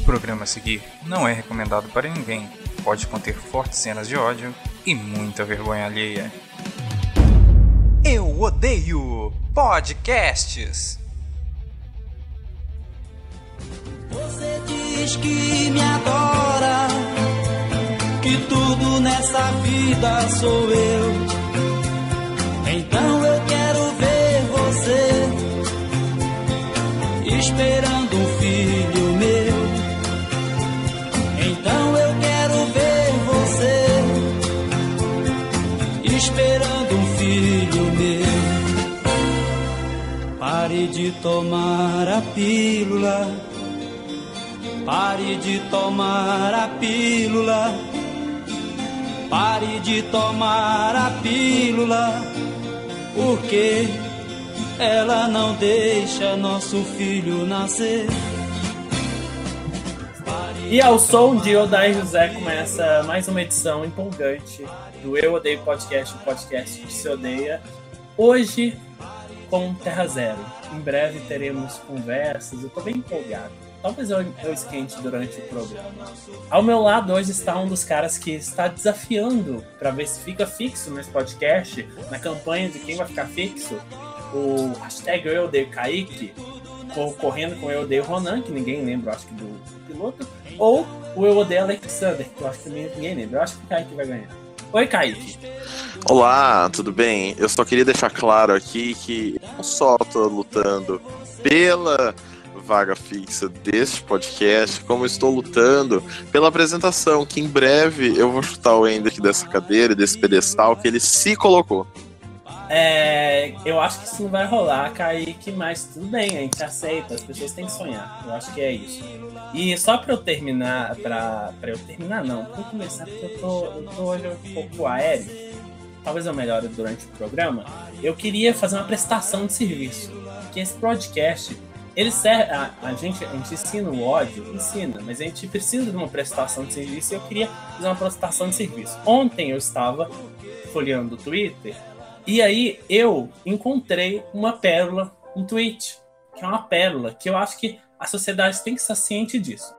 O programa a seguir não é recomendado para ninguém. Pode conter fortes cenas de ódio e muita vergonha alheia. Eu odeio podcasts. Você diz que me adora, que tudo nessa vida sou eu. Então eu quero ver você esperando Pare de tomar a pílula. Pare de tomar a pílula. Pare de tomar a pílula. Porque ela não deixa nosso filho nascer. E ao som de Odair José começa mais uma edição empolgante do Eu Odeio Podcast, o podcast que se odeia. Hoje com Terra Zero. Em breve teremos conversas, eu tô bem empolgado. Talvez eu, eu esquente durante o programa. Ao meu lado hoje está um dos caras que está desafiando para ver se fica fixo nesse podcast, na campanha de quem vai ficar fixo, o hashtag Eu Odeio Kaique, correndo com Eu Odeio Ronan, que ninguém lembra, acho que do piloto, ou o Eu Odeio Alexander, que eu acho que ninguém lembra. Eu acho que o Kaique vai ganhar. Oi, Kaique. Olá, tudo bem? Eu só queria deixar claro aqui que não só estou lutando pela vaga fixa deste podcast, como estou lutando pela apresentação, que em breve eu vou chutar o Ender dessa cadeira, desse pedestal que ele se colocou. É, eu acho que isso não vai rolar, Kaique, mas tudo bem, a gente aceita, as pessoas têm que sonhar. Eu acho que é isso. E só para eu terminar, para eu terminar, não, para começar, porque eu tô, eu tô hoje um pouco aéreo, talvez eu melhore durante o programa. Eu queria fazer uma prestação de serviço, que esse podcast ele serve, a, a, gente, a gente ensina o ódio, ensina, mas a gente precisa de uma prestação de serviço e eu queria fazer uma prestação de serviço. Ontem eu estava folheando o Twitter e aí eu encontrei uma pérola, um tweet, que é uma pérola, que eu acho que a sociedade tem que estar ciente disso.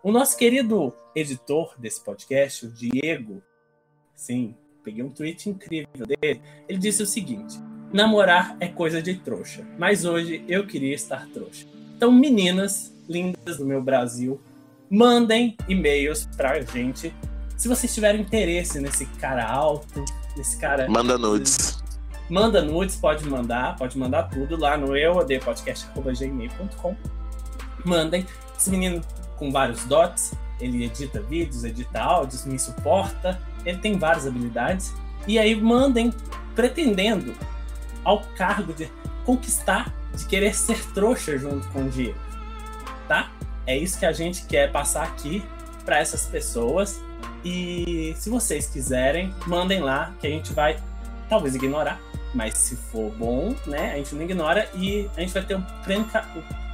O nosso querido editor desse podcast, o Diego, sim, peguei um tweet incrível dele, ele disse o seguinte: namorar é coisa de trouxa, mas hoje eu queria estar trouxa. Então, meninas lindas do meu Brasil, mandem e-mails pra gente. Se vocês tiverem interesse nesse cara alto, nesse cara. Manda nudes. Manda nudes, pode mandar, pode mandar tudo lá no euodepodcast.gmail.com. Mandem. Esse menino com vários dots, ele edita vídeos, edita áudios, me suporta, ele tem várias habilidades. E aí mandem pretendendo ao cargo de conquistar, de querer ser trouxa junto com o Diego. Tá? É isso que a gente quer passar aqui para essas pessoas. E se vocês quiserem, mandem lá que a gente vai talvez ignorar, mas se for bom, né, a gente não ignora e a gente vai ter um,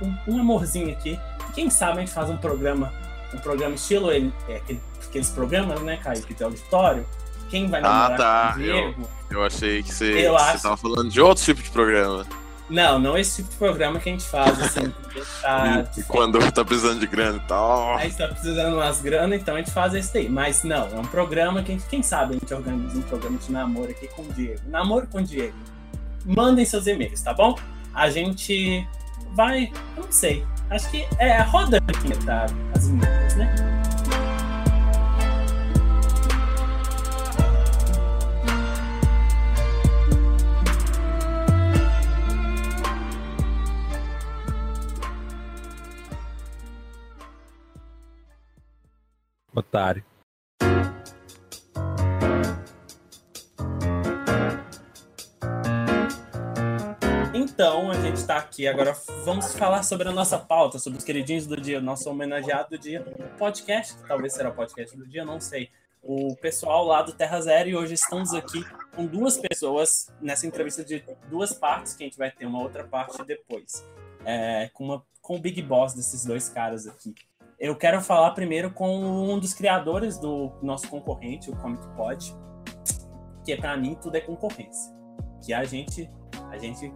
um, um amorzinho aqui. Quem sabe a gente faz um programa, um programa estilo ele, é, aquele, aqueles programas, né, Caio, que tem auditório. Quem vai namorar ah, tá. com o Diego? Eu, eu achei que você, eu você acho... tava falando de outro tipo de programa. Não, não esse tipo de programa que a gente faz, assim. tá, e, e quando tá precisando de grana e tal. Aí tá precisando umas grana, então a gente faz esse aí. Mas não, é um programa que, quem sabe, a gente organiza um programa de namoro aqui com o Diego. Namoro com o Diego. Mandem seus e-mails, tá bom? A gente vai, eu não sei. Acho que é a roda aqui, tá? As meninas, né? Otário. Então, a gente está aqui agora. Vamos falar sobre a nossa pauta, sobre os queridinhos do dia, nosso homenageado do dia, podcast, que talvez será o podcast do dia, não sei. O pessoal lá do Terra Zero, e hoje estamos aqui com duas pessoas nessa entrevista de duas partes, que a gente vai ter uma outra parte depois. É, com, uma, com o Big Boss desses dois caras aqui. Eu quero falar primeiro com um dos criadores do nosso concorrente, o Comic Pod, que para mim tudo é concorrência. Que a gente a gente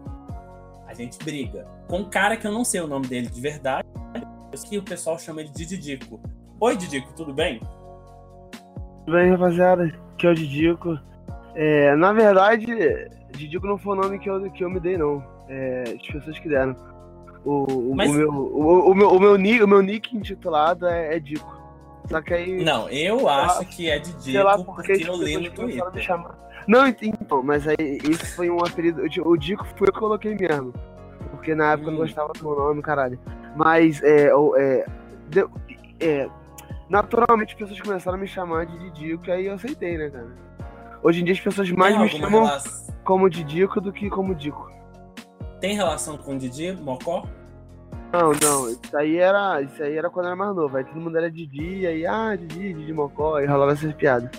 a gente briga com um cara que eu não sei o nome dele de verdade, que o pessoal chama ele de Didico. Oi, Didico, tudo bem? Tudo bem, rapaziada? Aqui é o Didico. É, na verdade, Didico não foi o nome que eu, que eu me dei, não. É, as pessoas que deram. O, o, Mas- o meu, o, o meu, o, meu nick, o meu nick intitulado é, é Dico. Só que aí. Não, eu acho que é Didico sei lá porque, porque as eu li no Twitter. chamar. Não, ent- então, mas aí esse foi um apelido. O Dico foi eu que coloquei mesmo. Porque na época eu não Hum. gostava do meu nome, caralho. Mas é. é, deu- é, naturalmente as pessoas começaram a me chamar de Didico, e aí eu aceitei, né, cara? Hoje em dia as pessoas mais Tem me chamam relação, como Didico do que como Dico. Tem relação com Didi, Mocó? Não, não, isso aí era. Isso aí era quando era mais novo. Aí todo mundo era Didi, aí, ah, Didi, Didi Mocó, e rolava essas piadas.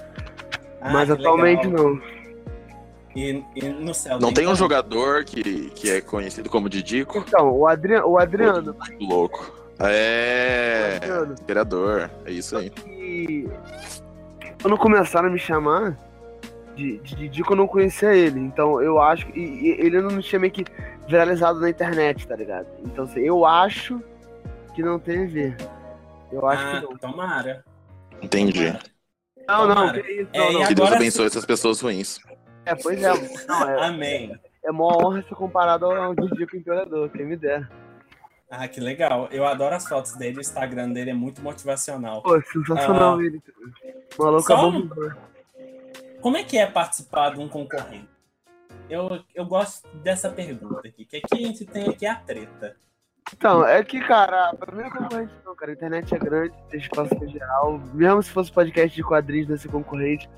Ah, Mas atualmente legal. não. E, e no céu Não tem um jogador que, que é conhecido como Didico? Então, o, Adriano, o Adriano, Muito louco. É. Adriano. Vereador, é isso aí. que quando começaram a me chamar de, de Didico, eu não conhecia ele. Então eu acho que. E, e ele não tinha meio que viralizado na internet, tá ligado? Então assim, eu acho que não tem a ver. Eu acho Ah, que não. tomara. Entendi. Não, não, tomara. que isso, É, não, não. Que Deus abençoe essas pessoas ruins. É, pois é. Não, é, Amém. é mó honra ser comparado ao Didico Imperador, quem me dera. Ah, que legal. Eu adoro as fotos dele, o Instagram dele é muito motivacional. Pô, sensacional Ah. ele. O maluco Só é um-. Como é que é participar de um concorrente? Eu, eu gosto dessa pergunta aqui, que aqui a gente tem aqui a treta. Então, é que, cara, pra mim é concorrente não, cara. A internet é grande, tem espaço pra geral. Mesmo se fosse podcast de quadrinhos desse concorrente,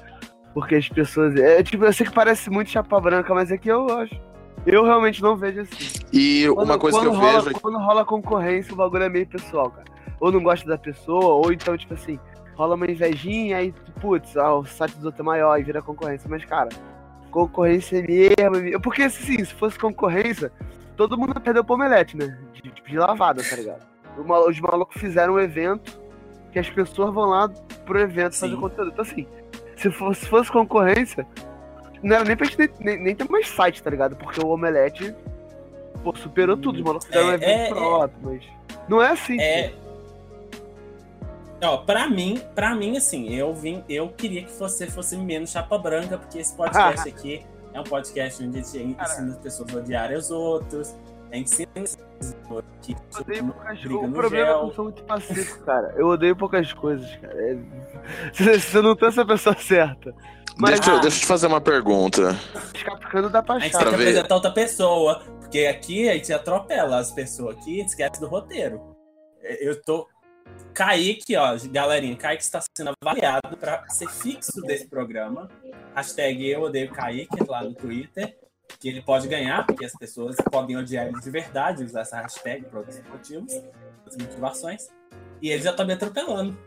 porque as pessoas. É tipo, eu sei que parece muito chapa branca, mas é que eu acho. Eu realmente não vejo assim. E uma coisa que eu rola, vejo é Quando rola concorrência, o bagulho é meio pessoal, cara. Ou não gosta da pessoa, ou então, tipo assim, rola uma invejinha aí, putz, ah, o site do outro é maior e vira concorrência. Mas, cara, concorrência mesmo. mesmo. Porque, assim, se fosse concorrência, todo mundo perdeu pro Omelete, né? De, tipo, de lavada, tá ligado? O Os malucos fizeram um evento que as pessoas vão lá pro evento fazer Sim. conteúdo. Então, assim, se fosse, se fosse concorrência, não era nem pra gente nem, nem, ter mais site, tá ligado? Porque o Omelete, pô, superou tudo. Os malucos fizeram um É, evento é, próprio, mas. Não é assim. É. pô. Ó, pra mim, pra mim, assim, eu vim, eu queria que você fosse menos chapa branca, porque esse podcast aqui é um podcast onde a gente ensina as pessoas a odiarem os outros, a gente ensina as pessoas que Eu odeio poucas briga O problema é que gel. eu sou muito pacífico, cara. Eu odeio poucas coisas, cara. É... Você você não tem essa pessoa certa. Mas Deixa, eu- ah. deixa eu te fazer uma pergunta. escapicando dá pra a gente tem que ver. apresentar outra pessoa, porque aqui a gente atropela as pessoas aqui, esquece do roteiro. É, Eu tô. Kaique, ó, galerinha, Kaique está sendo avaliado para ser fixo desse programa. Hashtag eu odeio Kaique lá no Twitter. Que ele pode ganhar, porque as pessoas podem odiar ele de verdade, usar essa hashtag por outros motivos, outras motivações. E ele já tá me atropelando.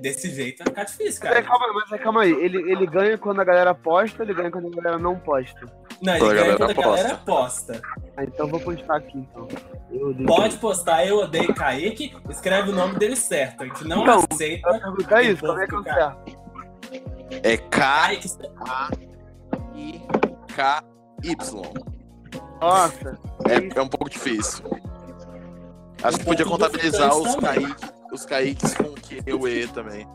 Desse jeito vai ficar difícil, Mas, cara. calma, aí, mas calma aí, ele, ele ganha quando a galera posta, ele ganha quando a galera não posta. Não, ele Quando a ganha galera quando a galera posta. Ah, então eu vou postar aqui então. Pode postar Eu Odeio Kaique, escreve o nome dele certo. A gente não Então, aceita. Eu perguntar isso, como é que eu certo? É K Kaique, I K Y. Nossa. É, é um pouco difícil. Acho que podia contabilizar os. Kaique, os Kaiques com e também.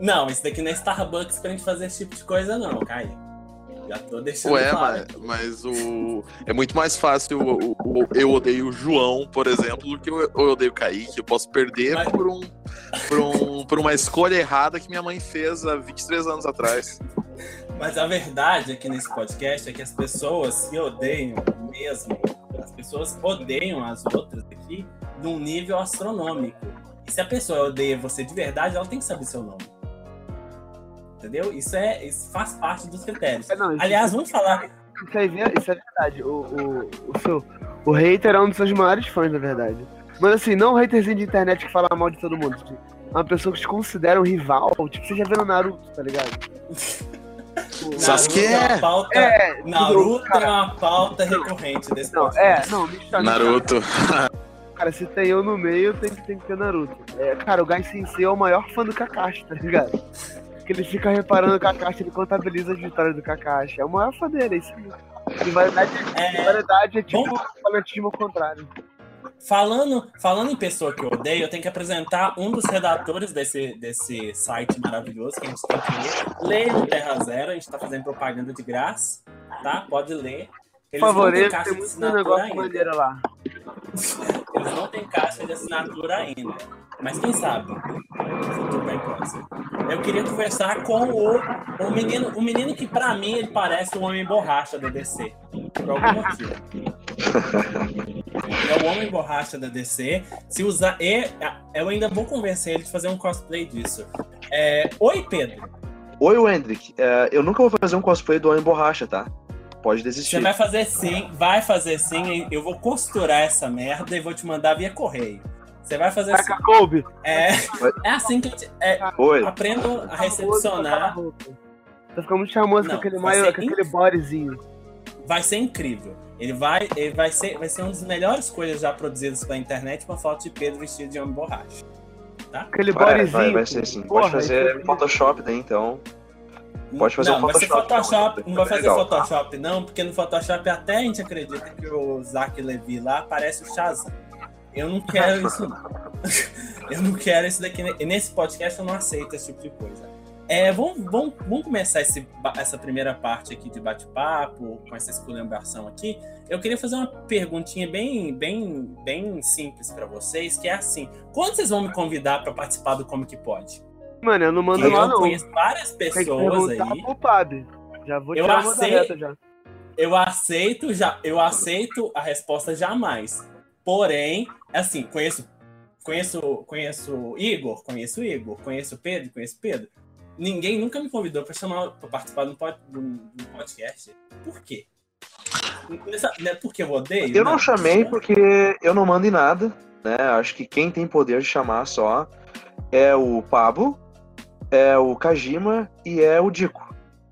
Não, isso daqui não é Starbucks pra gente fazer esse tipo de coisa, não, Kaique. Já tô deixando Ué, claro. mas, mas o. É muito mais fácil o, o- o- eu odeio o João, por exemplo, do que eu, eu odeio o Kaique. Eu posso perder Mas- por, um, por, um, por uma escolha errada que minha mãe fez há 23 anos atrás. Mas a verdade aqui nesse podcast é que as pessoas se odeiam mesmo. As pessoas odeiam as outras aqui num nível astronômico. E se a pessoa odeia você de verdade, ela tem que saber seu nome. Entendeu? Isso, é, isso faz parte dos critérios. É, não, isso, Aliás, vamos falar. isso, é- isso é verdade. O, o, o, seu, o hater é um dos seus maiores fãs, na verdade. Mas assim, não um haterzinho de internet que fala mal de todo mundo. Tipo, uma pessoa que te considera um rival. Tipo, você já viu no Naruto, tá ligado? Sasuke Naruto é uma pauta, É, Naruto cara, é uma pauta recorrente desse Não, podcast. é, não. Naruto. Cara, se tem eu no meio, tem que, tem que ter Naruto. É, cara, o Gai Sensei é o maior fã do Kakashi, tá ligado? Que ele fica reparando o Kakashi, ele contabiliza as vitórias do Kakashi. É o maior fã dele, é isso aí. Rivalidade, É, rivalidade é tipo fanatismo ao contrário. Falando, falando em pessoa que eu odeio, eu tenho que apresentar um dos redatores desse, desse site maravilhoso que a gente tem que ler. Leia no Terra Zero, a gente tá fazendo propaganda de graça, tá? Pode ler. Por Eles não favor, caixa tem de muito assinatura negócio ainda. lá. Eles não têm caixa de assinatura ainda. Mas quem sabe? No futuro bem próximo. Eu queria conversar com o, o menino, o menino que pra mim ele parece o Homem Borracha da DC. Por algum motivo. É o Homem Borracha da DC. Se usar. E, eu ainda vou convencer ele de fazer um cosplay disso. É, Oi, Pedro. Oi, Wendrick. É, eu nunca vou fazer um cosplay do Homem Borracha, tá? Pode desistir. Você vai fazer sim, vai fazer sim. Eu vou costurar essa merda e vou te mandar via correio. Você vai fazer sim. Taca Kobe. É, é assim que eu te, é, Oi. aprendo a recepcionar. Tá ficando muito charmoso Não, com aquele, vai maior, ser com aquele bodyzinho. Vai ser incrível. Ele vai, ele vai ser, vai ser uma das melhores coisas já produzidas pela internet, uma foto de Pedro vestido de homem borracha. Aquele Vai, bodyzinho. vai, vai ser sim. Porra, Pode fazer é- Photoshop daí, então. Pode fazer não, um vai ser Photoshop, Photoshop, então, não vai fazer legal. Photoshop não, porque no Photoshop até a gente acredita que o Zack Levi lá parece o Shazam. Eu não quero isso eu não quero isso daqui. Nesse podcast eu não aceito esse tipo de coisa. É, vamos, vamos, vamos começar esse essa primeira parte aqui de bate-papo, com essa esculhambação aqui. Eu queria fazer uma perguntinha bem, bem, bem simples pra vocês, que é assim: quando vocês vão me convidar pra participar do Como Que Pode? Mano, eu não mando lá eu não. conheço várias Tem que pessoas aí. pro Pab. Já vou Eu tirar uma aceito. já. Eu aceito já, eu aceito a resposta jamais. Porém, assim, conheço, conheço, conheço Igor, conheço Igor, conheço Pedro, conheço Pedro. Ninguém nunca me convidou para chamar para participar de um podcast. Por quê? Não é porque eu odeio? Eu não chamei porque eu não mando em nada, né? Acho que quem tem poder de chamar só é o Pablo, é o Kajima e é o Dico,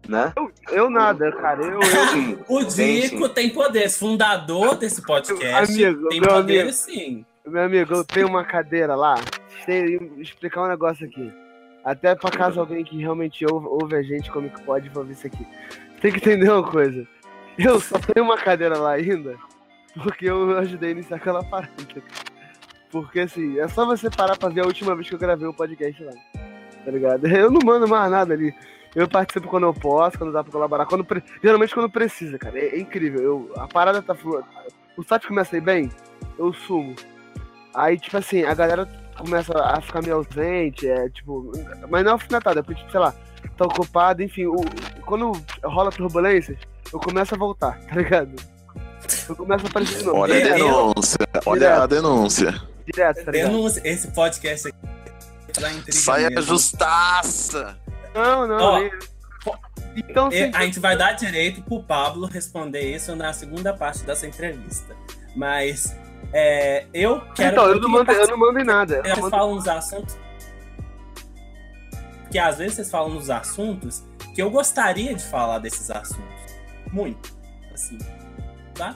né? Eu nada, cara. Eu, eu Sim, O Tem, Dico sim. tem poderes, fundador desse podcast. Amigo, tem poderes sim. Meu amigo, eu tenho uma cadeira lá. Sei explicar um negócio aqui. Até pra caso alguém que realmente ouve, ouve a gente como que pode ouvir isso aqui. Tem que entender uma coisa. Eu só tenho uma cadeira lá ainda porque eu ajudei a iniciar aquela parada. Porque assim, é só você parar pra ver a última vez que eu gravei o podcast lá. Tá ligado? Eu não mando mais nada ali. Eu participo quando eu posso, quando dá pra colaborar. Quando pre- Geralmente quando precisa, cara. É, é incrível. Eu, a parada tá fluindo. O site começa a ir bem, eu sumo. Aí, tipo assim, a galera começa a ficar meio ausente, é tipo. Mas não é alfinetada, é porque, tipo, sei lá, tá ocupado, enfim. O, quando rola turbulências, eu começo a voltar, tá ligado? Eu começo a aparecer de novo. Olha a denúncia. Olha a denúncia. Direto, tá ligado? Denúncia, esse podcast aqui Saia mesmo. justaça. Não, não. Ó, Então, E sim. a gente vai dar direito pro Pablo responder isso na segunda parte dessa entrevista. Mas é, eu quero. Então, eu não, mando, eu não mando em nada. Eu Vocês falam nos assuntos. Que às vezes vocês falam nos assuntos que eu gostaria de falar desses assuntos. Muito. Assim. Tá?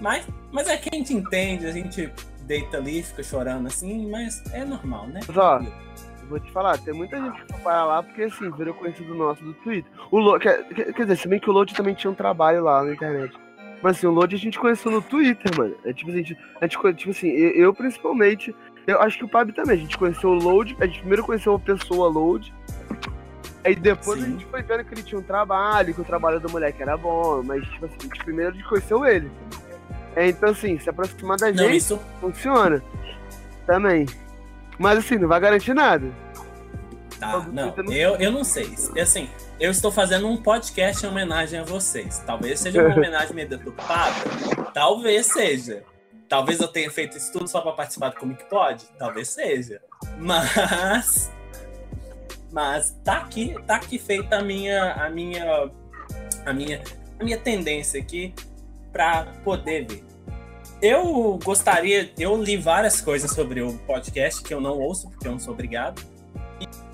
Mas, mas é que a gente entende, a gente deita ali, fica chorando assim, mas é normal, né? Mas, vou te falar, tem muita gente que foi parar lá porque, assim, virou conhecido nosso do Twitter. O Lo... quer, quer dizer, se bem que o Load também tinha um trabalho lá na internet. Mas, assim, o Load a gente conheceu no Twitter, mano. É tipo, a gente, a gente tipo assim, eu, eu principalmente, eu acho que o Pab também. A gente conheceu o Load, a gente primeiro conheceu a pessoa Load. Aí depois a Sim. gente foi vendo que ele tinha um trabalho, que o trabalho do moleque era bom, mas, tipo assim, a gente primeiro a gente conheceu ele. É, então, assim, se aproximar da Não, gente, isso funciona. Também. Mas, assim, não vai garantir nada. Tá, não, não- eu, eu não sei. Assim, eu estou fazendo um podcast em homenagem a vocês. Talvez seja uma homenagem meio deturpada. Talvez seja. Talvez eu tenha feito isso tudo só para participar do Como Que Pode. Talvez seja. Mas. Mas tá aqui, tá aqui feita a minha. A minha. A minha. A minha tendência aqui para poder ver. Eu gostaria, eu li várias coisas sobre o podcast que eu não ouço, porque eu não sou obrigado.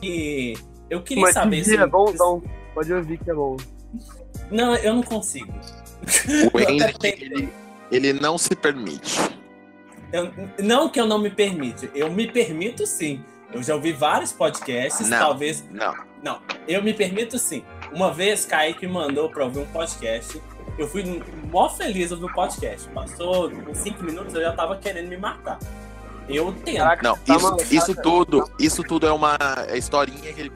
E eu queria Mas saber se é bom, então pode ouvir que é bom. Não, eu não consigo. O ele, ele não se permite. Eu- não que eu não me permite, eu me permito sim. Eu já ouvi vários podcasts, Não. talvez. Não. Não, eu me permito sim. Uma vez, Kaique me mandou pra ouvir um podcast Eu fui mó feliz no podcast. Passou uns 5 minutos, eu já tava querendo me matar. Eu tento. Caraca, Não, tá isso, isso tudo, isso tudo é uma é historinha que ele.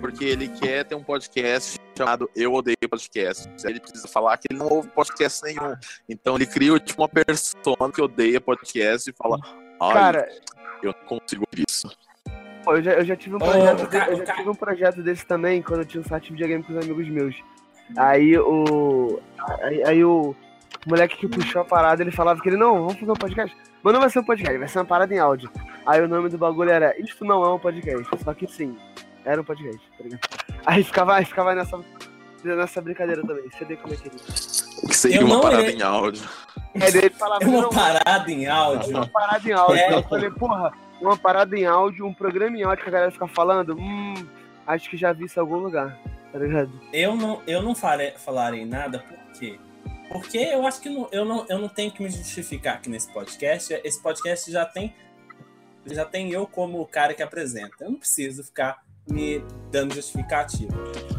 Porque ele quer ter um podcast chamado Eu Odeio Podcast. Ele precisa falar que ele não ouve podcast nenhum. Então ele cria tipo uma persona que odeia podcast e fala. Ai, Cara, eu não consigo ouvir isso. pô, eu já, eu já tive um projeto, o ca- eu o já tive um projeto desse também, quando eu tinha um site de videogame com os amigos meus. Aí o. Aí, aí o moleque que puxou a parada, ele falava que ele, não, vamos fazer um podcast. Mas não vai ser um podcast, vai ser uma parada em áudio. Aí o nome do bagulho era Isto não é um podcast. Só que sim, era um podcast, tá ligado? Aí ficava, aí ficava nessa, nessa brincadeira também. Você vê como é que ele. O que seria Eu uma não parada irei- em áudio. Aí ele falava, É uma parada em áudio. uma parada em áudio. É. Eu falei, porra, uma parada em áudio, um programa em áudio que a galera fica falando, hum, acho que já vi isso em algum lugar, tá ligado? Eu não, eu não farei, falarei nada, por quê? Porque eu acho que não- eu, não, eu não tenho que me justificar aqui nesse podcast. Esse podcast já tem, já tem eu como o cara que apresenta. Eu não preciso ficar me dando justificativa.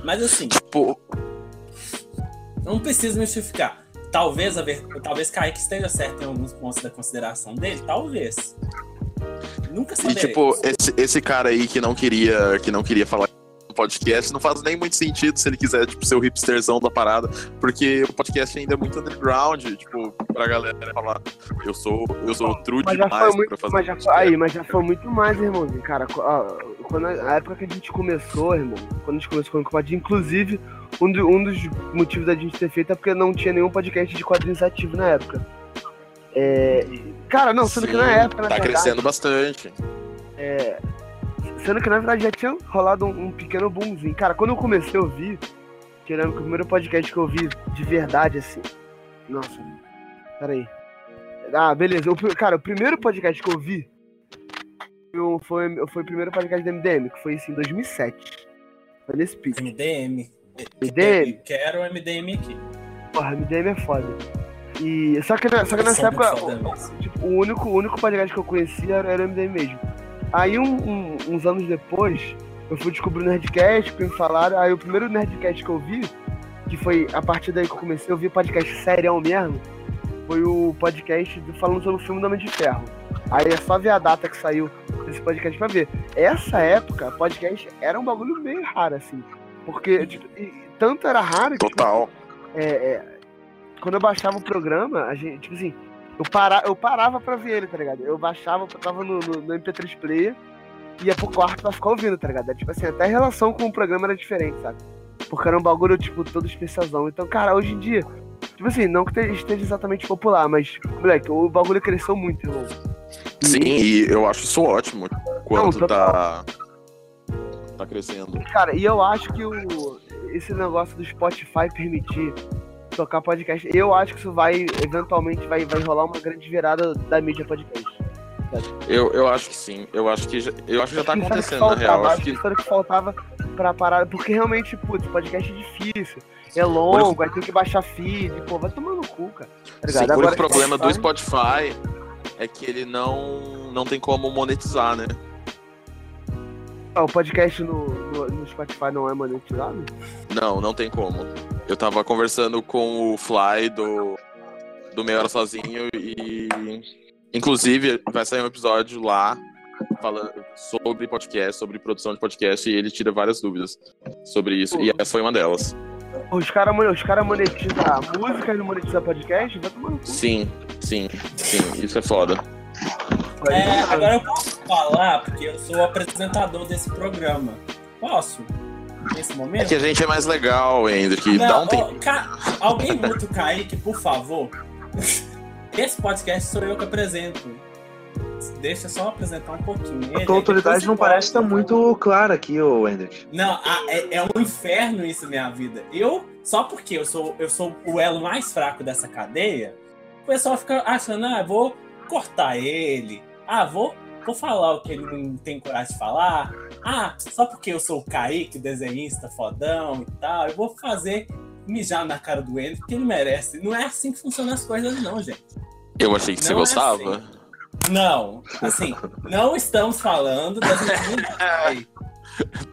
Mas assim, Pô, não preciso me justificar. Talvez, a ver, talvez Kaique esteja certo em alguns pontos da consideração dele, talvez. Nunca e saberei. tipo, esse, esse cara aí que não queria, que não queria falar no podcast, não faz nem muito sentido se ele quiser, tipo, ser o hipsterzão da parada, porque o podcast ainda é muito underground, tipo, pra galera falar, eu sou, eu sou true Mas demais muito, pra fazer mas já foi, aí, mas já foi muito mais, irmãozinho, cara. Quando, a época que a gente começou, irmão, quando a gente começou com o Comadinho, inclusive, um, do- um dos motivos da gente ter feito é porque não tinha nenhum podcast de quadrinhos ativo na época. É, cara, não, sendo que na Sim, época, na Tá verdade, crescendo bastante. É, sendo que na verdade já tinha rolado um, um pequeno boomzinho. Cara, quando eu comecei a ouvir, tirando que o primeiro podcast que eu ouvi de verdade, assim. Nossa, peraí. Ah, beleza. O, cara, o primeiro podcast que eu ouvi eu- foi, foi o primeiro podcast do MDM, que foi assim, em 2007. Foi nesse pique. MDM. MDM? Quero o MDM aqui. Porra, MDM é foda. E, só, que, na- só que nessa época, o- tipo, o único, o único podcast que eu conhecia era, era o MDM mesmo. Aí, um- um- uns anos depois, eu fui descobrir o Nerdcast, porque me falaram. Aí, o primeiro Nerdcast que eu vi, que foi a partir daí que eu comecei a ouvir podcast serião mesmo, foi o podcast do- falando sobre o filme do Homem de Ferro. Aí é só ver a data que saiu desse podcast pra ver. Essa época, podcast era um bagulho meio raro, assim. Porque, tipo, tanto era raro que. tipo, Total. é, é, quando eu baixava o programa, a gente, tipo assim, eu, para, eu parava pra ver ele, tá ligado? Eu baixava, eu tava no, no, no MP3 Player, ia pro quarto pra ficar ouvindo, tá ligado? É, Tipo assim, até a relação com o programa era diferente, sabe? Porque era um bagulho, tipo, todo especialzão. Então, cara, hoje em dia, tipo assim, não que te- esteja exatamente popular, mas, moleque, o bagulho cresceu muito, irmão. Sim, e eu acho isso ótimo. Quanto total. tá. Tá crescendo. Cara, e eu acho que o, esse negócio do Spotify permitir tocar podcast, eu acho que isso vai, eventualmente, vai, vai rolar uma grande virada da mídia podcast. Eu, eu acho que sim. Eu acho que já, eu acho que já tá acontecendo, na faltava, real. acho que o que faltava pra parada, porque realmente, putz, podcast é difícil, é longo, vai ter que baixar feed, pô, vai tomar no cu, cara. Tá sim, ligado? o Agora, problema do Spotify- Spotify é que ele não, não tem como monetizar, né? Ah, o podcast no, no, no Spotify não é monetizado? Não, não tem como. Eu tava conversando com o Fly do, do Meia Hora Sozinho e. Inclusive, vai sair um episódio lá falando sobre podcast, sobre produção de podcast, e ele tira várias dúvidas sobre isso. E essa foi uma delas. Os caras os cara monetizam a música e não monetizam podcast? Vai tomar cu. Sim, sim, sim, isso é foda. É, agora eu posso falar, porque eu sou o apresentador desse programa. Posso? Nesse É momento? que a gente é mais legal, Hendrick. Dá um tempo. ca- Alguém muta o Kaique, por favor. Esse podcast sou eu que apresento. Deixa eu só apresentar um pouquinho. ele, A tua aí autoridade não parece estar volta. muito clara aqui, ô Hendrick. Não, a- é, é um inferno isso na minha vida. Eu, só porque eu sou, eu sou o elo mais fraco dessa cadeia, o pessoal fica achando, ah, vou cortar ele. Ah, vou, vou falar o que ele não tem coragem de falar. Ah, só porque eu sou o Kaique, desenhista fodão e tal, eu vou fazer mijar na cara do Ender, porque ele merece. Não é assim que funcionam as coisas, não, gente. Eu achei que você Não é gostava. assim. Não, assim, não estamos falando das.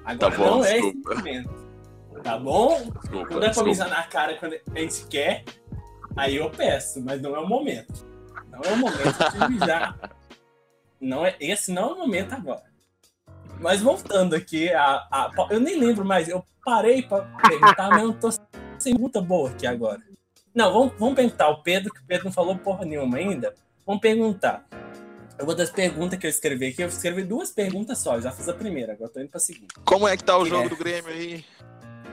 Agora Tá bom, não é esse momento. Tá bom? Desculpa, Quando é pra mijar na cara quando a gente quer, aí eu peço, mas não é o momento. Não é o momento de mijar. Não é, esse não é o momento agora. Mas voltando aqui, a, a- eu nem lembro mais, eu parei pra perguntar, mas eu tô sem pergunta boa aqui agora. Não, vamos, vamos perguntar o Pedro, que o Pedro não falou porra nenhuma ainda. Vamos perguntar. Eu vou das perguntas que eu escrevi aqui, eu escrevi duas perguntas só, eu já fiz a primeira, agora eu tô indo pra segunda. Como é que tá o jogo É. do Grêmio aí?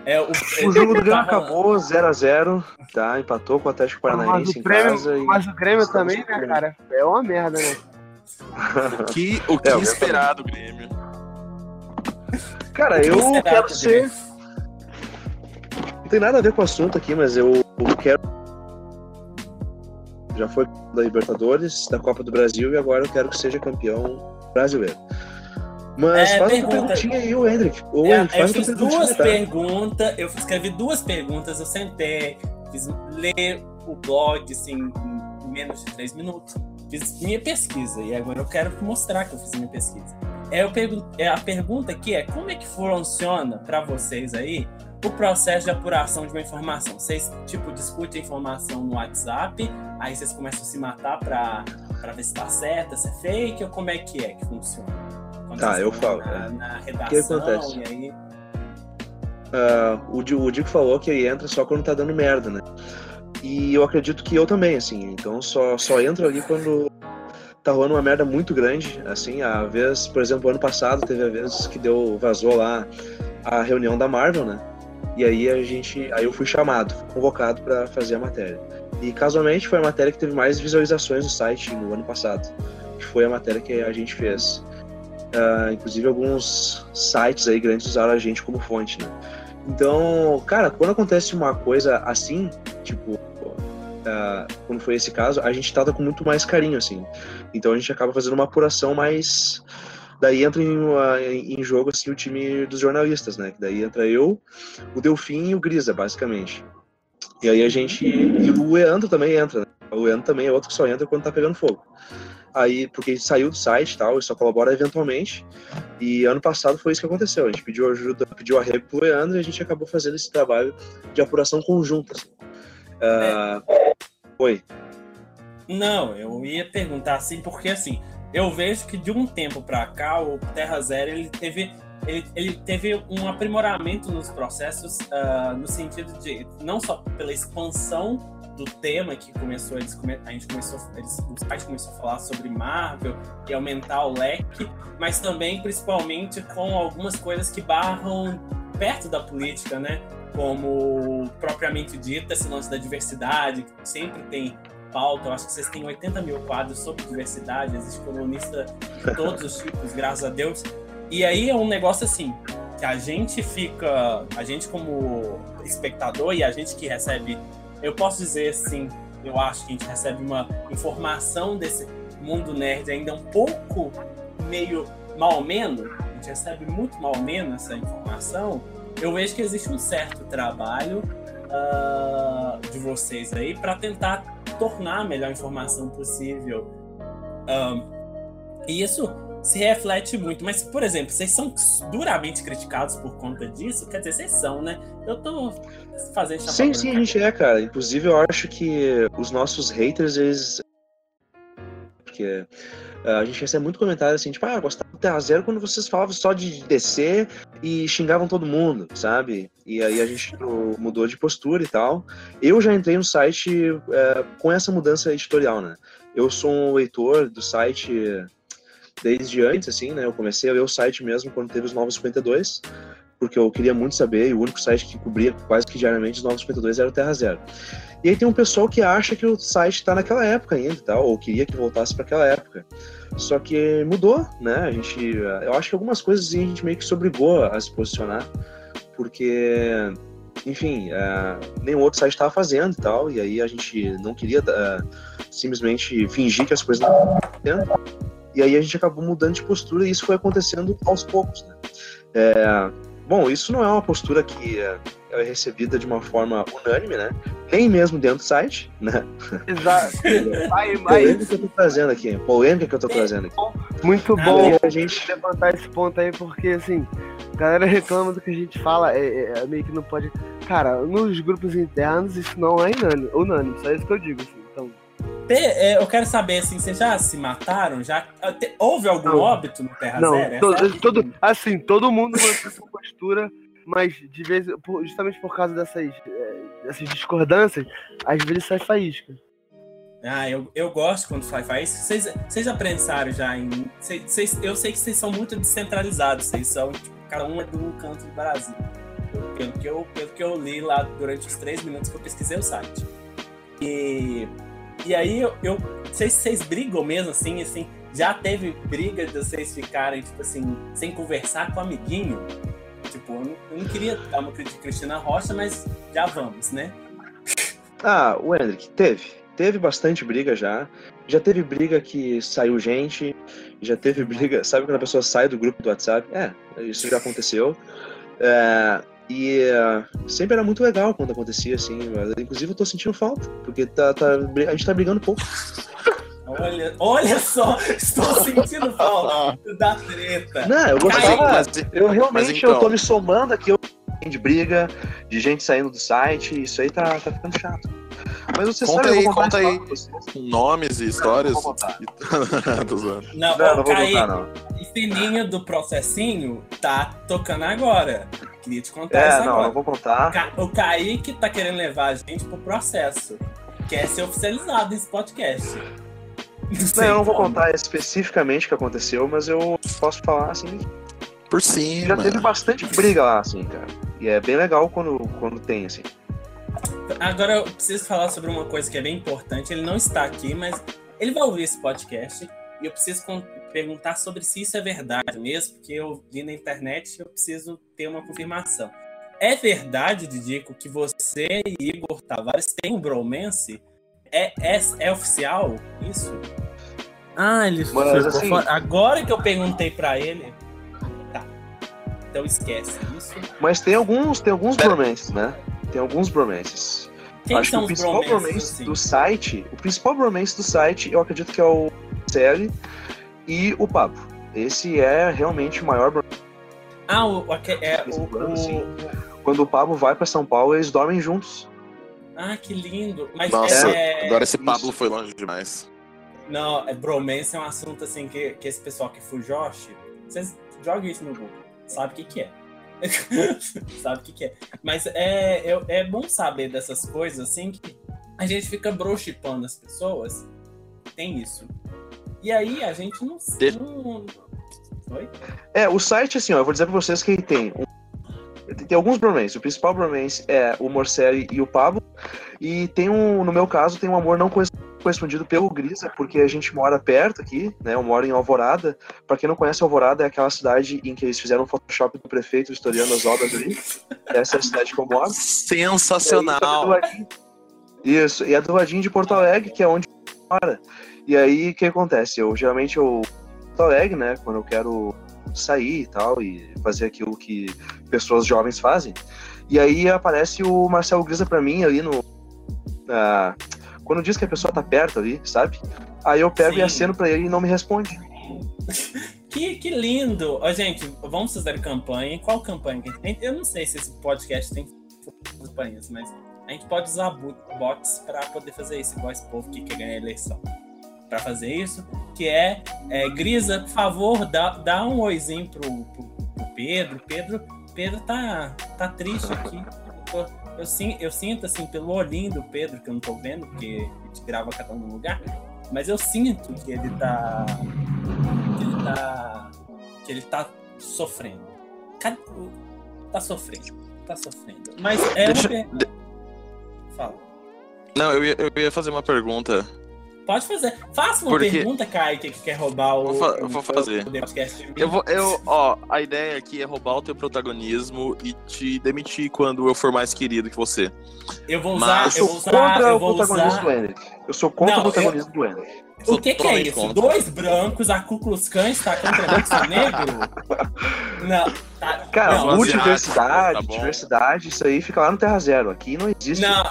É, o, O jogo do Grêmio tá acabou 0x0, tá? Empatou com o Atlético Mas Paranaense o em Grêmio, casa. e- mas o Grêmio também, né, cara? É uma merda, né? Que, o que É, esperar do Grêmio? Cara, eu será quero ser. Não tem nada a ver com o assunto aqui, mas eu quero. Já foi da Libertadores, da Copa do Brasil e agora eu quero que seja campeão brasileiro. Mas É, faz pergunta. uma perguntinha aí, o Hendrick. Ô, É, Hendrick, eu fiz duas tá? perguntas, eu escrevi duas perguntas, eu sentei, fiz ler o blog assim, em menos de três minutos, fiz minha pesquisa e agora eu quero mostrar que eu fiz minha pesquisa. É, eu pergun é, a pergunta aqui é como é que funciona para vocês aí o processo de apuração de uma informação? Vocês tipo discutem a informação no WhatsApp, aí vocês começam a se matar para para ver se tá certa, se é fake ou como é que é que funciona? Quando Tá, eu falo, na, na O que acontece? aí Ah, o, o Dico falou que aí entra só quando tá dando merda, né? E eu acredito que eu também, assim. Então só, só entro ali quando tá rolando uma merda muito grande. Assim, a vez, por exemplo, ano passado teve a vez que deu, vazou lá a reunião da Marvel, né? E aí a gente. Aí eu fui chamado, fui convocado para fazer a matéria. E casualmente foi a matéria que teve mais visualizações no site no ano passado. Que foi a matéria que a gente fez. Ah, inclusive alguns sites aí grandes usaram a gente como fonte, né? Então, cara, quando acontece uma coisa assim, tipo, ah, quando foi esse caso, a gente trata com muito mais carinho, assim. Então a gente acaba fazendo uma apuração mais. Daí entra em, uma- em jogo assim, o time dos jornalistas, né? Daí entra eu, o Delfim e o Grisa, basicamente. E aí a gente. E o Leandro também entra, né? O Leandro também é outro que só entra quando tá pegando fogo. Aí, porque ele saiu do site e tal, ele só colabora eventualmente. E ano passado foi isso que aconteceu. A gente pediu ajuda, pediu arrego pro Leandro e a gente acabou fazendo esse trabalho de apuração conjunta. Assim. Ah, Oi. Não, eu ia perguntar assim, porque assim, eu vejo que de um tempo pra cá, o Terra Zero ele teve, ele, ele teve um aprimoramento nos processos, ah, no sentido de não só pela expansão do tema que começou, eles a gente começou, eles, o site começou a falar sobre Marvel e aumentar o leque, mas também principalmente com algumas coisas que barram perto da política, né? Como propriamente dito, esse lance da diversidade, que sempre tem pauta. Eu acho que vocês têm 80 mil quadros sobre diversidade, existe colunista de todos os tipos, graças a Deus. E aí é um negócio assim, que a gente fica, a gente como espectador e a gente que recebe, eu posso dizer assim, eu acho que a gente recebe uma informação desse mundo nerd ainda um pouco meio mal menos, a gente recebe muito mal menos essa informação. Eu vejo que existe um certo trabalho ah, de vocês aí para tentar tornar a melhor informação possível. Ahn, e isso se reflete muito. Mas, por exemplo, vocês são duramente criticados por conta disso? Quer dizer, vocês são, né? Eu tô fazendo chapéu Sim, sim, a gente é, cara. Inclusive, eu acho que os nossos haters, eles. Porque a gente recebe muito comentário assim, tipo, ah, gostava do Terra Zero quando vocês falavam só de descer e xingavam todo mundo, sabe? E aí a gente mudou de postura e tal. Eu já entrei no site eh, com essa mudança editorial, né? Eu sou um leitor do site desde antes, assim, né? Eu comecei a ler o site mesmo quando teve os Novos 52, porque eu queria muito saber, e o único site que cobria quase que diariamente os Novos 52 era o Terra Zero. E aí tem um pessoal que acha que o site está naquela época ainda tal, ou queria que voltasse para aquela época. Só que mudou, né? A gente, eu acho que algumas coisas a gente meio que se obrigou a se posicionar, porque, enfim, eh, nenhum outro site estava fazendo e tal, e aí a gente não queria eh, simplesmente fingir que as coisas não estavam acontecendo. E aí a gente acabou mudando de postura e isso foi acontecendo aos poucos, né? É, bom, isso não é uma postura que é, é recebida de uma forma unânime, né? nem mesmo dentro do site, né? Exato. Aí, aí, Polêmica que eu tô trazendo aqui, polêmica que eu tô trazendo aqui. muito Ah, bom E a gente levantar esse ponto aí, porque assim, a galera reclama do que a gente fala, é, é- é meio que não pode. Cara, nos grupos internos isso não é unânime, unânime só isso que eu digo, assim. É, eu quero saber, assim, vocês já se mataram? Já te- houve algum Não. óbito no Terra não, Zero? É pergunta. todo, assim, todo mundo mantém essa postura, mas de vez, justamente por causa dessas, é, dessas discordâncias, às vezes sai faísca. Ah, eu, eu gosto quando faz isso. Vocês, vocês já pensaram já em. Vocês- eu sei que vocês são muito descentralizados, vocês são, tipo, cada um é de um canto do Brasil. Pelo que, eu, pelo que eu li lá durante os três minutos que eu pesquisei o site. E, e aí eu. eu vocês, vocês brigam mesmo, assim, assim. Já teve briga de vocês ficarem, tipo assim, sem conversar com o amiguinho? Tipo, eu não, eu não queria dar uma crítica de Cristina Rocha, mas já vamos, né? Ah, o Hendrick, teve. Teve bastante briga já. Já teve briga que saiu gente. Já teve briga. Sabe quando a pessoa sai do grupo do WhatsApp? É, isso já aconteceu. É, e é, sempre era muito legal quando acontecia assim. Mas, inclusive eu tô sentindo falta. Porque tá, tá- a gente tá brigando pouco. Olha, olha só, estou sentindo falta da treta. Não, eu gostava. Mas, Eu realmente então- eu tô me somando aqui eu- de briga, de gente saindo do site. Isso aí tá, tá ficando chato. Mas você Conta sabe, aí, conta aí. nomes e histórias. Não, não. Não, Não, não vou contar, não. o sininho do processinho tá tocando agora. Queria te contar É, isso não, agora. não vou contar. Ca- O Kaique tá querendo levar a gente pro processo. Quer ser oficializado nesse podcast. Não, Não, eu não vou contar especificamente o que aconteceu, mas eu posso falar assim. Por Já cima. teve bastante briga lá, assim, cara. E é bem legal quando, quando tem, assim. Agora eu preciso falar sobre uma coisa que é bem importante. Ele não está aqui, mas ele vai ouvir esse podcast. E eu preciso perguntar sobre se isso é verdade mesmo, porque eu vi na internet e eu preciso ter uma confirmação. É verdade, Didico, que você e Igor Tavares têm um bromance? É, é, é oficial isso? Ah, ele Mas, assim-. Agora que eu perguntei pra ele. Tá. Então esquece isso. Mas tem alguns, tem alguns bromances, né? Tem alguns bromances. Quem Acho que são o os principal bromance assim? do site, o principal bromance do site, eu acredito que é o Sally e o Pablo. Esse é realmente o maior bromance. Ah, o, é, o, o- Sim. Quando o Pablo vai pra São Paulo, eles dormem juntos. Ah, que lindo. Mas Nossa, é, agora esse isso. Pablo foi longe demais. Não, é, bromance é um assunto assim que, que esse pessoal que fujoshi, vocês jogam isso no Google, sabe o que que é. sabe o que que é. Mas é, é, é bom saber dessas coisas assim que a gente fica brochipando as pessoas. Tem isso. E aí a gente não... De- não... Oi? É, o site, assim, ó, eu vou dizer pra vocês que ele tem. um- Tem alguns bromances. O principal bromance é o Morcelli e o Pablo. E tem um, no meu caso, tem um amor não corres- correspondido pelo Grisa, porque a gente mora perto aqui, né? Eu moro em Alvorada. Pra quem não conhece, Alvorada é aquela cidade em que eles fizeram um Photoshop do prefeito historiando as obras ali. Essa é a cidade que eu moro. Sensacional. Isso, e é do ladinho de Porto Alegre, que é onde eu moro. E aí, o que acontece? Eu geralmente eu Porto Alegre, né? Quando eu quero sair e tal, e fazer aquilo que pessoas jovens fazem. E aí aparece o Marcelo Grisa pra mim ali no. ah, quando diz que a pessoa tá perto ali, sabe? Aí eu pego Sim. e aceno pra ele e não me responde. Que, que lindo! Ó, gente, vamos fazer campanha. Qual campanha? que a gente tem? Eu não sei se esse podcast tem campanhas, mas a gente pode usar bo- bots para poder fazer isso, igual esse povo que quer ganhar a eleição. Para fazer isso, que é, é, Grisa, por favor, dá, dá um oizinho pro, pro, pro Pedro. Pedro. Pedro tá, tá triste aqui. Eu, tô- eu, sin- eu sinto, assim, pelo olhinho do Pedro, que eu não tô vendo, porque a gente grava cada um no lugar, mas eu sinto que ele tá que ele tá. que ele tá sofrendo. Cadê o- Tá sofrendo. Tá sofrendo. Mas é Deixa- uma Fala. Não, eu ia, eu ia fazer uma pergunta. Pode fazer. Faça uma Porque- pergunta, Kaique, que quer roubar o. Vou fa- eu o- vou fazer. o. Eu vou, eu, ó, a ideia aqui é roubar o teu protagonismo e te demitir quando eu for mais querido que você. Eu vou usar. Mas- eu sou contra Eu o protagonismo do. Hendrick. Eu sou contra Não, o protagonismo do Hendrick. O que, que é isso? contra. Dois brancos, a Ku Klux Klan está contra Montenegro? Não. Tá, Cara, não, multiversidade, tá diversidade, isso aí fica lá no Terra Zero. Aqui não existe. Não,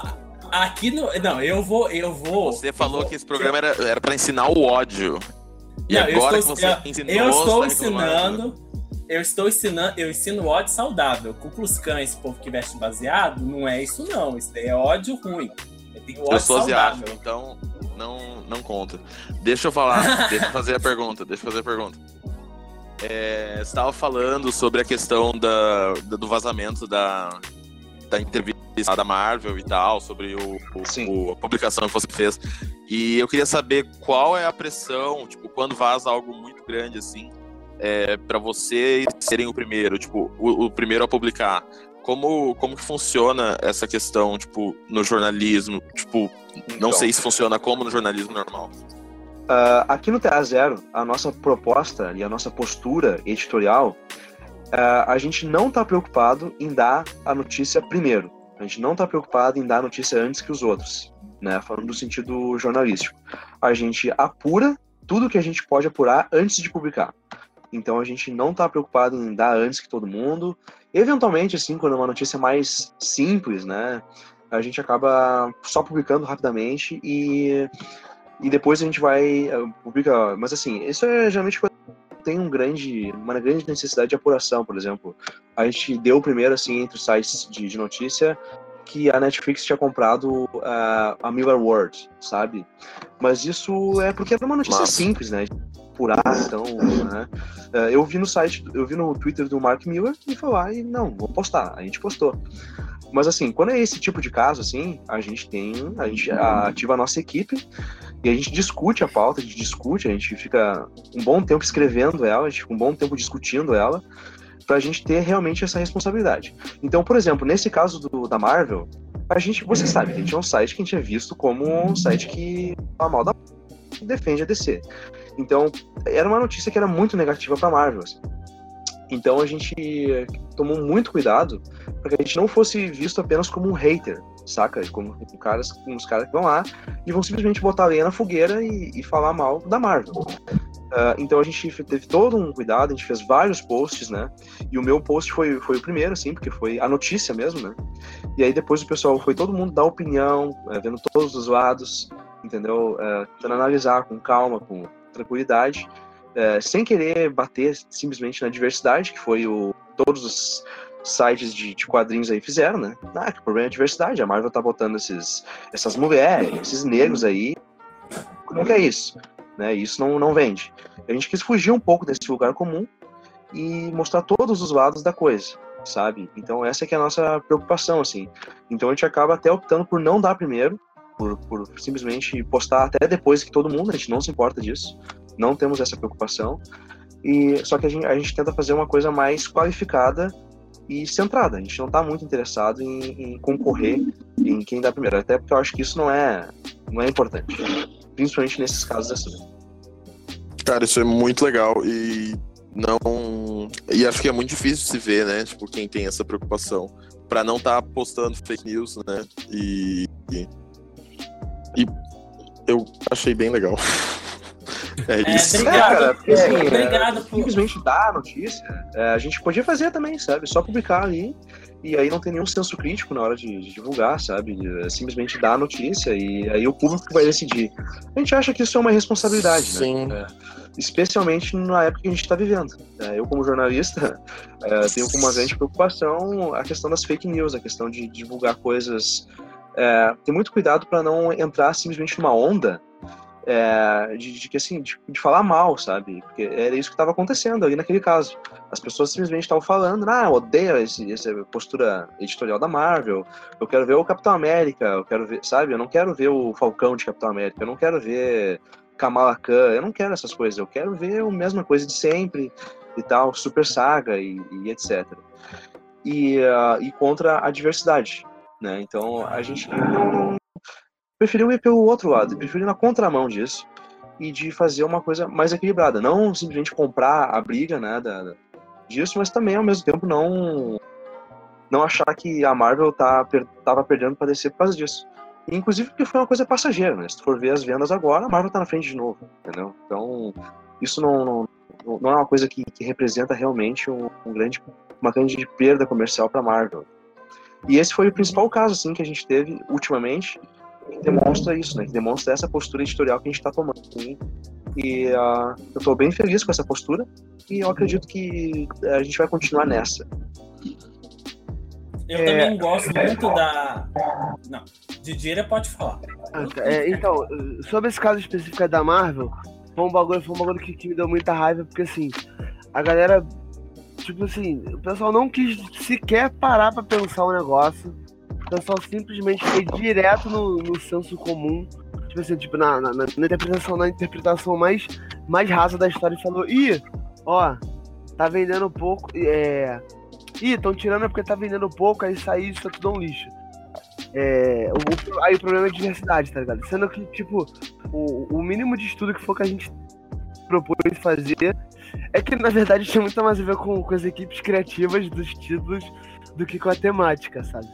aqui no. Não, eu vou. Eu vou Você falou eu vou- que esse programa era, era pra ensinar o ódio. E Não, eu agora estou, que você eu, ensinou, eu estou tá reclamando. ensinando. Eu estou ensinando, eu ensino ódio saudável. Klux Klan, esse povo que veste baseado, não é isso não. Isso daí é ódio ruim. Eu tenho ódio Eu sou saudável. asiático, então não, não conta. Deixa eu falar, deixa eu fazer a pergunta, deixa eu fazer a pergunta. É, você estava falando sobre a questão da- do vazamento da, da entrevista da Marvel e tal, sobre o, o- o- a publicação que você fez. E eu queria saber qual é a pressão, tipo, quando vaza algo muito grande assim, é, para vocês serem o primeiro, tipo, o, o primeiro a publicar. Como, como que funciona essa questão, tipo, no jornalismo? Tipo, não Então, sei se funciona como no jornalismo normal. ah, aqui no TA Zero, a nossa proposta e a nossa postura editorial, ah, a gente não está preocupado em dar a notícia primeiro. A gente não está preocupado em dar notícia antes que os outros, né? Falando no sentido jornalístico. A gente apura tudo que a gente pode apurar antes de publicar. Então a gente não está preocupado em dar antes que todo mundo. Eventualmente, assim, quando é uma notícia mais simples, né? A gente acaba só publicando rapidamente e, e depois a gente vai eh, publica. Mas assim, isso é geralmente quando tem um grande, uma grande necessidade de apuração, por exemplo. A gente deu primeiro assim entre os sites de, de notícia que a Netflix tinha comprado ah, a Miller World, sabe? Mas isso é porque era uma notícia Massa. simples, né? Apurar, então, né? Eh, Eu vi no site, eu vi no Twitter do Mark Miller e lá e não, vou postar. A gente postou. Mas assim, quando é esse tipo de caso, assim, a gente tem, a gente ativa a nossa equipe e a gente discute a pauta, a gente discute, a gente fica um bom tempo escrevendo ela, a gente fica um bom tempo discutindo ela, pra gente ter realmente essa responsabilidade. Então, por exemplo, nesse caso do, da Marvel, a gente, você sabe, a gente é um site que a gente é visto como um site que fala mal da defende a DC. Então, era uma notícia que era muito negativa pra Marvel, assim. Então a gente tomou muito cuidado para que a gente não fosse visto apenas como um hater, saca? Como, caras, como os caras que vão lá e vão simplesmente botar lenha na fogueira e, e falar mal da Marvel. Ah, então a gente teve todo um cuidado, a gente fez vários posts, né? E o meu post foi, foi o primeiro, assim, porque foi a notícia mesmo, né? E aí depois o pessoal foi todo mundo dar opinião, eh, vendo todos os lados, entendeu? Eh, tentando analisar com calma, com tranquilidade, eh, sem querer bater simplesmente na diversidade, que foi o todos os sites de, de quadrinhos aí fizeram, né? Ah, que problema é a diversidade, a Marvel tá botando esses, essas mulheres, esses negros aí. Como que é isso? Né? Isso não, não vende. A gente quis fugir um pouco desse lugar comum e mostrar todos os lados da coisa, sabe? Então essa é que é a nossa preocupação, assim. Então a gente acaba até optando por não dar primeiro, por, por simplesmente postar até depois que todo mundo, a gente não se importa disso, não temos essa preocupação. E só que a gente, a gente tenta fazer uma coisa mais qualificada e centrada. A gente não está muito interessado em, em concorrer em quem dá primeiro, até porque eu acho que isso não é não é importante, principalmente nesses casos assim. Cara, isso é muito legal e não. E acho que é muito difícil se ver, né? Tipo, quem tem essa preocupação. Pra não estar postando fake news, né? E. E, e eu achei bem legal. É É, isso. obrigado. É, cara, porque, assim, é, Obrigado por. simplesmente dar a notícia, é, a gente podia fazer também, sabe? Só publicar ali e aí não tem nenhum senso crítico na hora de, de divulgar, sabe? É simplesmente dar a notícia e aí o público vai decidir. A gente acha que isso é uma responsabilidade, né? Sim. É, especialmente na época que a gente está vivendo. É, eu, como jornalista, é, tenho como uma grande preocupação a questão das fake news, a questão de divulgar coisas. É, ter muito cuidado para não entrar simplesmente numa onda é, de, de assim de, de falar mal, sabe? Porque era isso que estava acontecendo ali naquele caso. As pessoas simplesmente estavam falando, ah, eu odeio esse, essa postura editorial da Marvel. Eu quero ver o Capitão América, eu quero ver, sabe? Eu não quero ver o Falcão de Capitão América, eu não quero ver Kamala Khan, eu não quero essas coisas. Eu quero ver a mesma coisa de sempre e tal, Super Saga e, e etc. E, uh, e contra a diversidade, né? Então a gente não preferiu ir pelo outro lado, preferiu na contramão disso e de fazer uma coisa mais equilibrada, não simplesmente comprar a briga, né, da, da- disso, mas também ao mesmo tempo não não achar que a Marvel tá per, tava perdendo para DC por causa disso. E, inclusive porque foi uma coisa passageira, né? Se tu for ver as vendas agora, a Marvel tá na frente de novo, entendeu? Então, isso não, não, não é uma coisa que, que representa realmente um, um grande, uma grande perda comercial para Marvel. E esse foi o principal caso, assim, que a gente teve ultimamente, que demonstra isso, né? Que demonstra essa postura editorial que a gente está tomando. Assim. E uh, eu estou bem feliz com essa postura e eu acredito que a gente vai continuar nessa. Eu é... também gosto muito da. Não, Didira pode falar. Ah, é, então, sobre esse caso específico da Marvel, foi um bagulho, foi um bagulho que, que me deu muita raiva, porque assim, a galera tipo assim, o pessoal não quis sequer parar para pensar o negócio. Pessoal simplesmente foi direto no, no senso comum. Tipo assim, tipo, na, na, na, interpretação, na interpretação mais, mais rasa da história e falou, ih, ó, tá vendendo pouco. É. Ih, estão tirando porque tá vendendo pouco, aí sair isso é tudo um lixo. É, o, aí o problema é a diversidade, tá ligado? Sendo que, tipo, o, o mínimo de estudo que for que a gente propôs fazer é que na verdade tinha muito mais a ver com, com as equipes criativas dos títulos do que com a temática, sabe?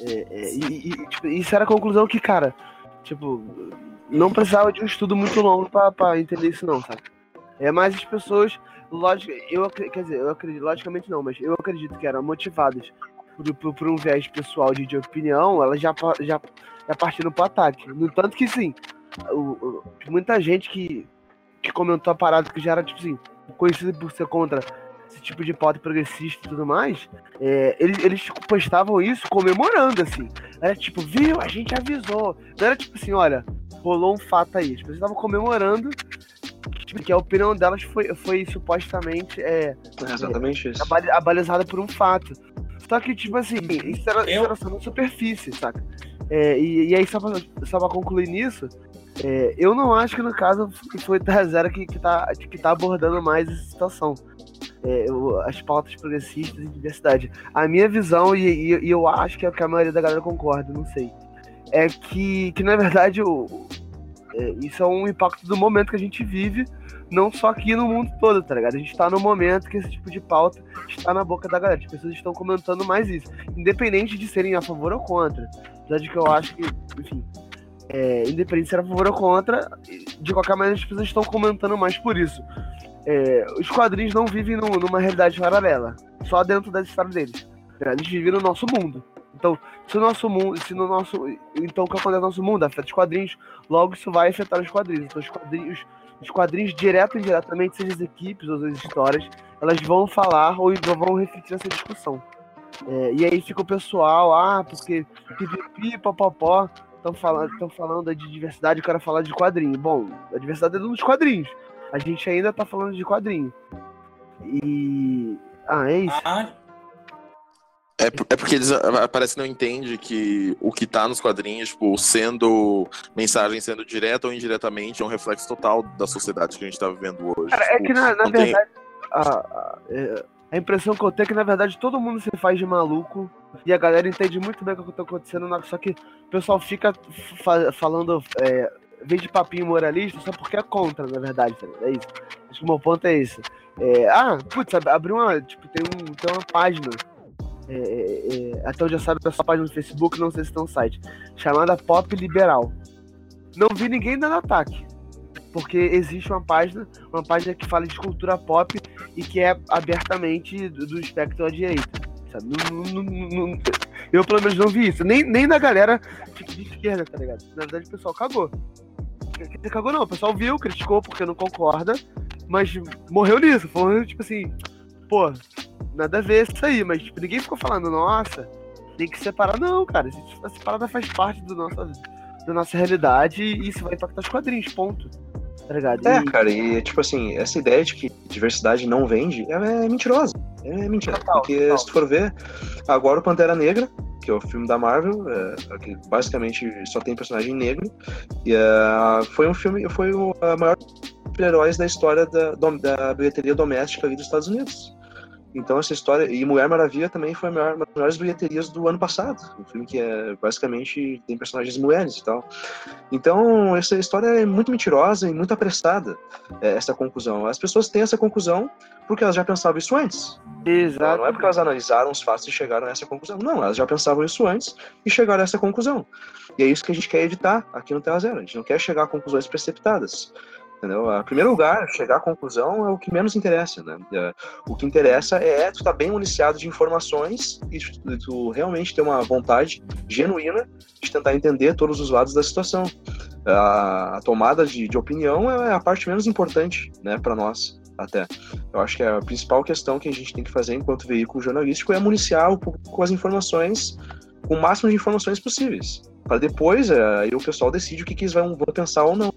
É, é, e, e tipo, isso era a conclusão que, cara, tipo, não precisava de um estudo muito longo para entender isso, não, sabe? É mais as pessoas, lógico, eu quer dizer, eu acredito, logicamente não, mas eu acredito que eram motivadas por, por, por um viés pessoal de, de opinião, elas já, já, já partiram pro ataque. No tanto que, sim, o, o, muita gente que, que comentou a parada que já era, tipo assim, conhecido por ser contra esse tipo de pauta progressista e tudo mais, é, eles, eles tipo, postavam isso comemorando, assim. Era tipo, viu, a gente avisou. Não era tipo assim, olha, rolou um fato aí. Tipo, eles estavam comemorando tipo, que a opinião delas foi, foi supostamente é, é exatamente é, isso. abalizada por um fato. Só que, tipo assim, isso era, Eu... isso era só na superfície, saca? É, e, e aí, só pra, só pra concluir nisso, é, eu não acho que no caso foi da Zero que, que, tá, que tá abordando mais essa situação. É, as pautas progressistas e diversidade. A minha visão, e, e, e, eu acho que é que a maioria da galera concorda, não sei, é que, que na verdade o, é, isso é um impacto do momento que a gente vive, não só aqui no mundo todo, tá ligado? A gente tá no momento que esse tipo de pauta está na boca da galera. As pessoas estão comentando mais isso, independente de serem a favor ou contra. Apesar de que eu acho que, enfim, é, independente se era a favor ou contra, de qualquer maneira as pessoas estão comentando mais por isso. É, os quadrinhos não vivem no, numa realidade paralela, só dentro da história deles. Tá Eles vivem no nosso mundo. Então, se o nosso mundo, se no nosso, então o que acontece no nosso mundo afeta os quadrinhos, logo isso vai afetar os quadrinhos. Então, os quadrinhos, os quadrinhos direto e indiretamente, seja as equipes ou as histórias, elas vão falar ou vão refletir essa discussão. É, e aí fica o pessoal, ah, porque pipipi, popopó, estão falando, tão falando de diversidade, eu quero falar de quadrinho. Bom, a diversidade é dos quadrinhos. A gente ainda tá falando de quadrinho. E. Ah, é isso. Ah. É, é porque eles ah, parece não entende que o que tá nos quadrinhos, tipo, sendo mensagem sendo direta ou indiretamente, é um reflexo total da sociedade que a gente tá vivendo hoje. Cara, é tipo, é que na, na verdade. Tem... A, a, é, a impressão que eu tenho é que, na verdade, todo mundo se faz de maluco e a galera entende muito bem o que está acontecendo, só que o pessoal fica fa falando, é, vez de papinho moralista, só porque é contra, na verdade, tá é isso. Acho que o meu ponto é esse. É, ah, putz, abriu uma, tipo, tem, um, tem uma página, é, é, é até onde eu sabe, essa página no Facebook, não sei se tem um site, chamada Pop Liberal. Não vi ninguém dando ataque porque existe uma página, uma página que fala de cultura pop e que é abertamente do, do espectro à direita. Não, não, não, eu pelo menos não vi isso. Nem, nem da galera de esquerda, tá ligado? Na verdade o pessoal cagou. Cagou não, o pessoal viu, criticou porque não concorda, mas morreu nisso. Falando, tipo assim, pô, nada a ver isso aí, mas tipo, ninguém ficou falando, nossa, tem que separar. Não, cara, essa parada faz parte do nosso, da nossa realidade e isso vai impactar os quadrinhos, ponto tá ligado? É, e... cara, e tipo assim, essa ideia de que diversidade não vende é, é mentirosa. É mentira. Total, porque total. se tu for ver, agora o Pantera Negra, que é o filme da Marvel, é, que basicamente só tem personagem negro, e é, foi um filme, foi o maior heróis da história da, da bilheteria doméstica ali dos Estados Unidos. Então essa história e Mulher Maravilha também foi maior, uma das maiores bilheterias do ano passado, um filme que é basicamente tem personagens mulheres e tal. Então essa história é muito mentirosa e muito apressada é, essa conclusão. As pessoas têm essa conclusão porque elas já pensavam isso antes. Exato. Não é porque elas analisaram os fatos e chegaram a essa conclusão. Não, elas já pensavam isso antes e chegaram a essa conclusão. E é isso que a gente quer evitar aqui no Tela Zero. A gente não quer chegar a conclusões precipitadas. Entendeu? Em primeiro lugar, chegar à conclusão é o que menos interessa, né? É, O que interessa é tu estar bem municiado de informações e tu, realmente ter uma vontade genuína de tentar entender todos os lados da situação. A, a tomada de, de opinião é a parte menos importante, né, para nós, até. Eu acho que a principal questão que a gente tem que fazer enquanto veículo jornalístico é municiar o público com as informações, com o máximo de informações possíveis. Para depois, é, aí o pessoal decide o que, que eles vão, vão pensar ou não.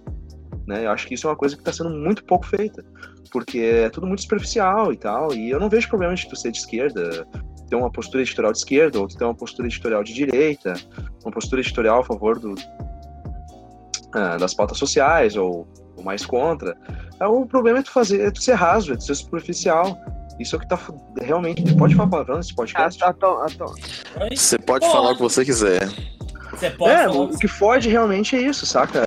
Né? Eu acho que isso é uma coisa que está sendo muito pouco feita, porque é tudo muito superficial e tal, e eu não vejo problema de tu ser de esquerda, ter uma postura editorial de esquerda, ou tu ter uma postura editorial de direita, uma postura editorial a favor do, ah, das pautas sociais, ou, ou mais contra. É, O problema é tu fazer, é tu ser raso, é tu ser superficial. Isso é o que tá realmente. Tu pode falar palavrão nesse Ah, podcast? tá, tá, tá. Oi? Você pode Pô. falar o que você quiser. Você pode é, falar o, o que fode realmente é isso, saca?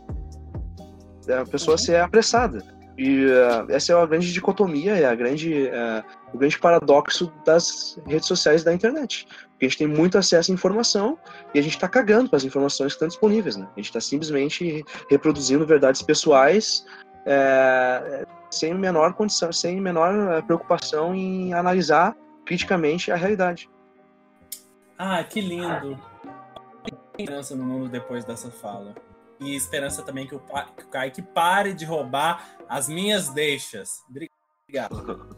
É a pessoa ser apressada. E eh, essa é a grande dicotomia, é a grande, eh, o grande paradoxo das redes sociais da internet. Porque a gente tem muito acesso à informação e a gente está cagando para as informações que estão disponíveis. Né? A gente está simplesmente reproduzindo verdades pessoais eh, sem menor condição, sem menor preocupação em analisar criticamente a realidade. Ah, que lindo. Esperança no mundo depois dessa fala. E esperança também que o, que o Kaique pare de roubar as minhas deixas. Obrigado.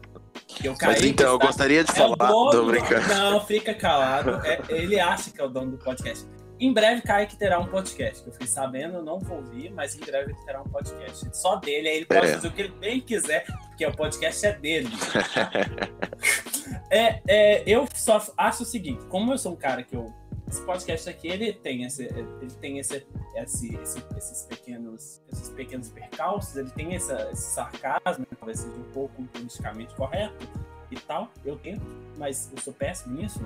O Mas então, eu gostaria de é falar. dono- Tô brincando. Não, fica calado. É- ele acha que é o dono do podcast. Em breve, Kaique terá um podcast. que Eu fiquei sabendo, eu não vou ouvir, mas em breve ele terá um podcast. Só dele, aí ele pode É. fazer o que ele bem quiser, porque o podcast é dele. É, é, eu só acho o seguinte, como eu sou um cara que eu. Esse podcast aqui, ele tem esse. Ele tem esse, esse- esse- esses, pequenos, esses pequenos percalços, ele tem essa- esse sarcasmo, talvez seja um pouco politicamente correto e tal. Eu tento, mas eu sou péssimo nisso.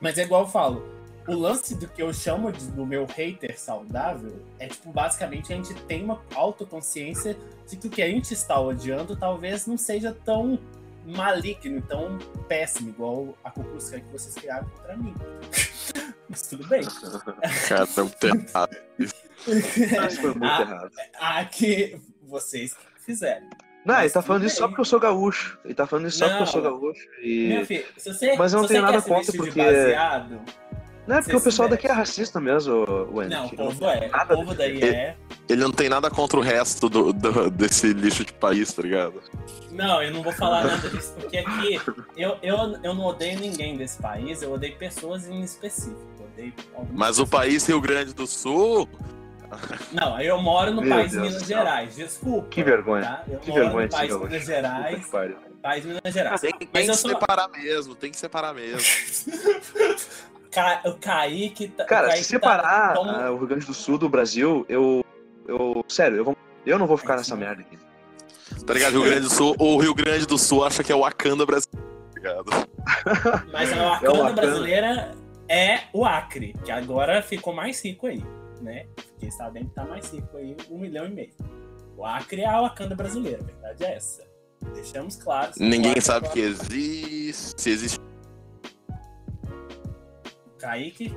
Mas é igual eu falo. O lance do que eu chamo de- do meu hater saudável é, tipo, basicamente a gente tem uma autoconsciência de que o que a gente está odiando talvez não seja tão maligno, tão péssimo, igual a conclusão que vocês criaram contra mim. Mas tudo bem. Cara, tá muito errado. Isso foi muito Ah, errado. A que vocês fizeram. Não, ele Mas tá falando isso só porque eu sou gaúcho. Ele tá falando isso só porque eu sou Não. gaúcho. E... Meu filho, se você, Mas eu não se tenho você nada contra, porque- baseado, Não é porque o pessoal daqui é racista mesmo, Wendy. não, o povo é. nada O povo daí ver. é. Ele não tem nada contra o resto do, do- desse lixo de país, tá ligado? Não, eu não vou falar nada disso, porque aqui eu, eu, eu não odeio ninguém desse país, eu odeio pessoas em específico. Mas o país Rio Grande do Sul. Não, eu moro no Meu país Deus Minas. Gerais, desculpa. Que vergonha. Tá? Eu Que moro vergonha no país. Minas Gerais, país Minas Gerais. Tem, tem que sou- separar mesmo, tem que separar mesmo. Ca- O Kaique tá. o Cara, Kaique se separar tá como- ah, o Rio Grande do Sul do Brasil, eu. eu sério, eu, vou, eu não vou ficar nessa merda aqui. Tá ligado? Rio Grande do Sul, o Rio Grande do Sul acha que é o Wakanda brasileiro. Tá ligado? Mas a É Wakanda Wakanda. brasileira é o Acre, que agora ficou mais rico aí, né? Fiquei sabendo que tá mais rico aí, um milhão e meio. O Acre é a Wakanda brasileira, a verdade é essa. Deixamos claro. Ninguém claro, sabe que existe. Se existe. Kaique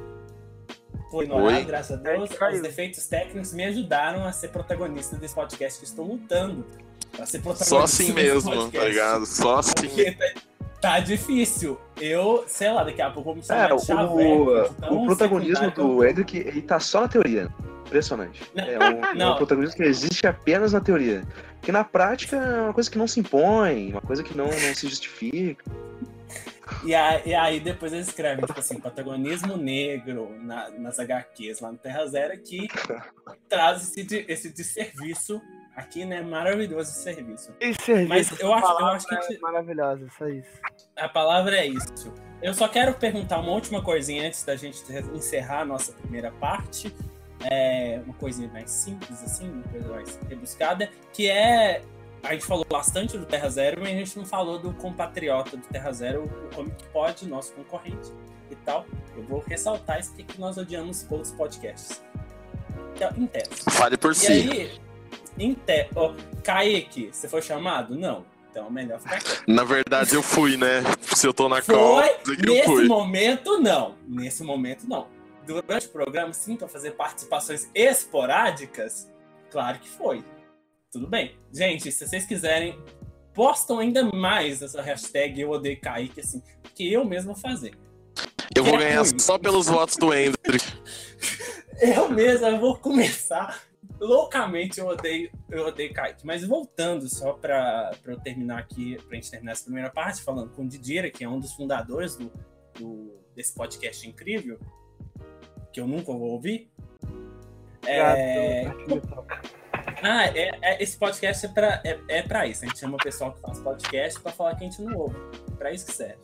foi ignorado, Oi. graças a Deus. Kaique caiu. Os defeitos técnicos me ajudaram a ser protagonista desse podcast que estou lutando. Pra ser protagonista Só assim mesmo, tá podcast. ligado? Só assim. Porque tá, tá difícil. Eu, sei lá, daqui a pouco vou me É, chamar de chaveco, o, de tão o protagonismo do tô. Hendrick, ele tá só na teoria. Impressionante. Não, É um, é não. um protagonismo que existe apenas na teoria. Que na prática é uma coisa que não se impõe, uma coisa que não, não se justifica. E aí, e aí depois eles escrevem, tipo assim, protagonismo negro na- nas HQs lá no Terra Zero que traz esse, de, esse desserviço aqui, né? Maravilhoso esse serviço. Esse serviço, Mas eu acho- eu acho que é maravilhosa, só isso. A palavra é isso. Eu só quero perguntar uma última coisinha antes da gente encerrar a nossa primeira parte. É uma coisinha mais simples, assim, uma coisa mais rebuscada, que é. A gente falou bastante do Terra Zero, mas a gente não falou do compatriota do Terra Zero, o Comic Pod, nosso concorrente e tal. Eu vou ressaltar isso porque que nós odiamos outros podcasts. Então, em tese. Fale por E si. aí, em te... ó, Kaique, você foi chamado? Não. Então é melhor ficar quieto. Na verdade, eu fui, né? Se eu tô na Foi, eu nesse fui. momento não. Nesse momento não. Durante o programa, sim, para fazer participações esporádicas, claro que foi. Tudo bem. Gente, se vocês quiserem, postam ainda mais essa hashtag Eu Odeio Kaique, assim, que eu mesmo vou fazer. Eu vou ganhar ruim. só pelos votos do Andrew. Eu mesmo eu vou começar loucamente eu odeio, eu odeio Kaique. Mas voltando só para eu terminar aqui, pra gente terminar essa primeira parte, falando com o Didira, que é um dos fundadores do, do- desse podcast incrível, que eu nunca vou ouvir. É, ah, é, é- esse podcast é pra, é, é pra isso. A gente chama o pessoal que faz podcast pra falar que a gente não ouve. Pra isso que serve.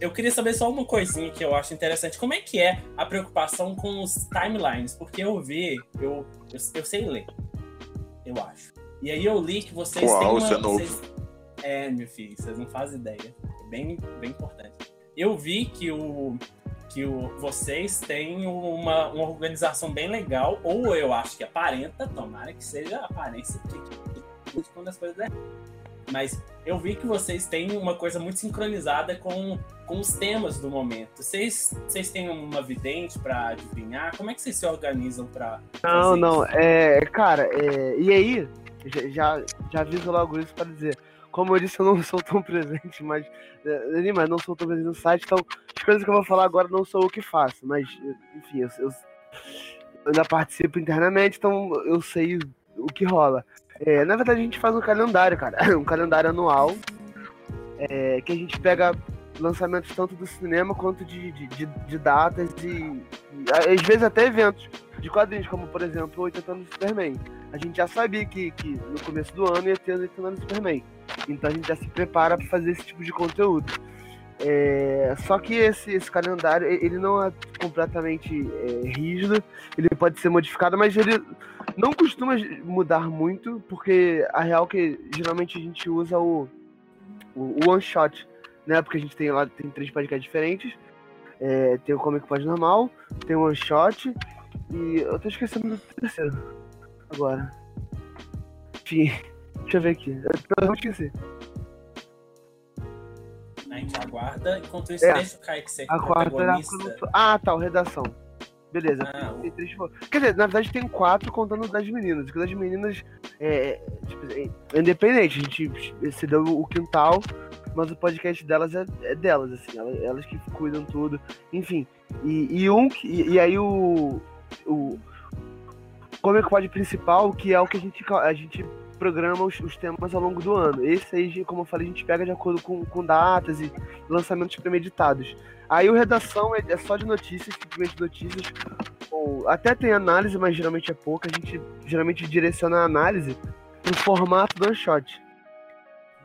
Eu queria saber só uma coisinha que eu acho interessante. Como é que é a preocupação com os timelines? Porque eu vi, eu, eu, eu sei ler. Eu acho. E aí eu li que vocês Uau, têm uma. isso é novo. vocês- É, meu filho, vocês não fazem ideia. É bem, bem importante. Eu vi que o. Que o, vocês têm uma, uma organização bem legal, ou eu acho que aparenta, tomara que seja a aparência que, quando as coisas. Mas eu vi que vocês têm uma coisa muito sincronizada com, com os temas do momento. Vocês, vocês têm uma vidente para adivinhar? Como é que vocês se organizam para Não, não, é. Cara, é, e aí, já, já, aviso logo isso pra dizer. Como eu disse, eu não sou tão presente, mas. é, Mas não sou tão presente no site, então as coisas que eu vou falar agora não sou eu que faço, mas, enfim, eu, eu, eu ainda participo internamente, então eu sei o que rola. É, na verdade, a gente faz um calendário, cara, um calendário anual, é, que a gente pega lançamentos tanto do cinema quanto de, de, de- de datas e, e, às vezes até eventos de quadrinhos, como por exemplo o 80 anos do Superman. A gente já sabia que, que no começo do ano ia ter os 80 anos do Superman. Então a gente já se prepara para fazer esse tipo de conteúdo. É, só que esse, esse calendário ele não é completamente é, rígido, ele pode ser modificado, mas ele não costuma mudar muito, porque a real é que geralmente a gente usa o, o, o one shot, né? Porque a gente tem lá tem três podcasts diferentes. É, tem o Comic Pod normal, tem o one shot e eu tô esquecendo do terceiro agora. Enfim, deixa eu ver aqui. Eu não esqueci. A gente aguarda. Enquanto isso, É. deixa o Kaique ser A quarta. Ah, tá, o redação. Beleza. Ah, Tem três fo- Quer dizer, na verdade tem quatro contando das meninas. Porque das meninas é, tipo, é independente. A gente se deu o quintal, mas o podcast delas é, é delas, assim. Elas, elas que cuidam tudo. Enfim. E, e um e, e aí o. O Comic Pod principal, que é o que a gente, a gente programa os, os temas ao longo do ano. Esse aí, como eu falei, a gente pega de acordo com, com datas e lançamentos premeditados. Aí o redação é, é só de notícias, simplesmente notícias. Ou, até tem análise, mas geralmente é pouca. A gente geralmente direciona a análise pro formato do shot.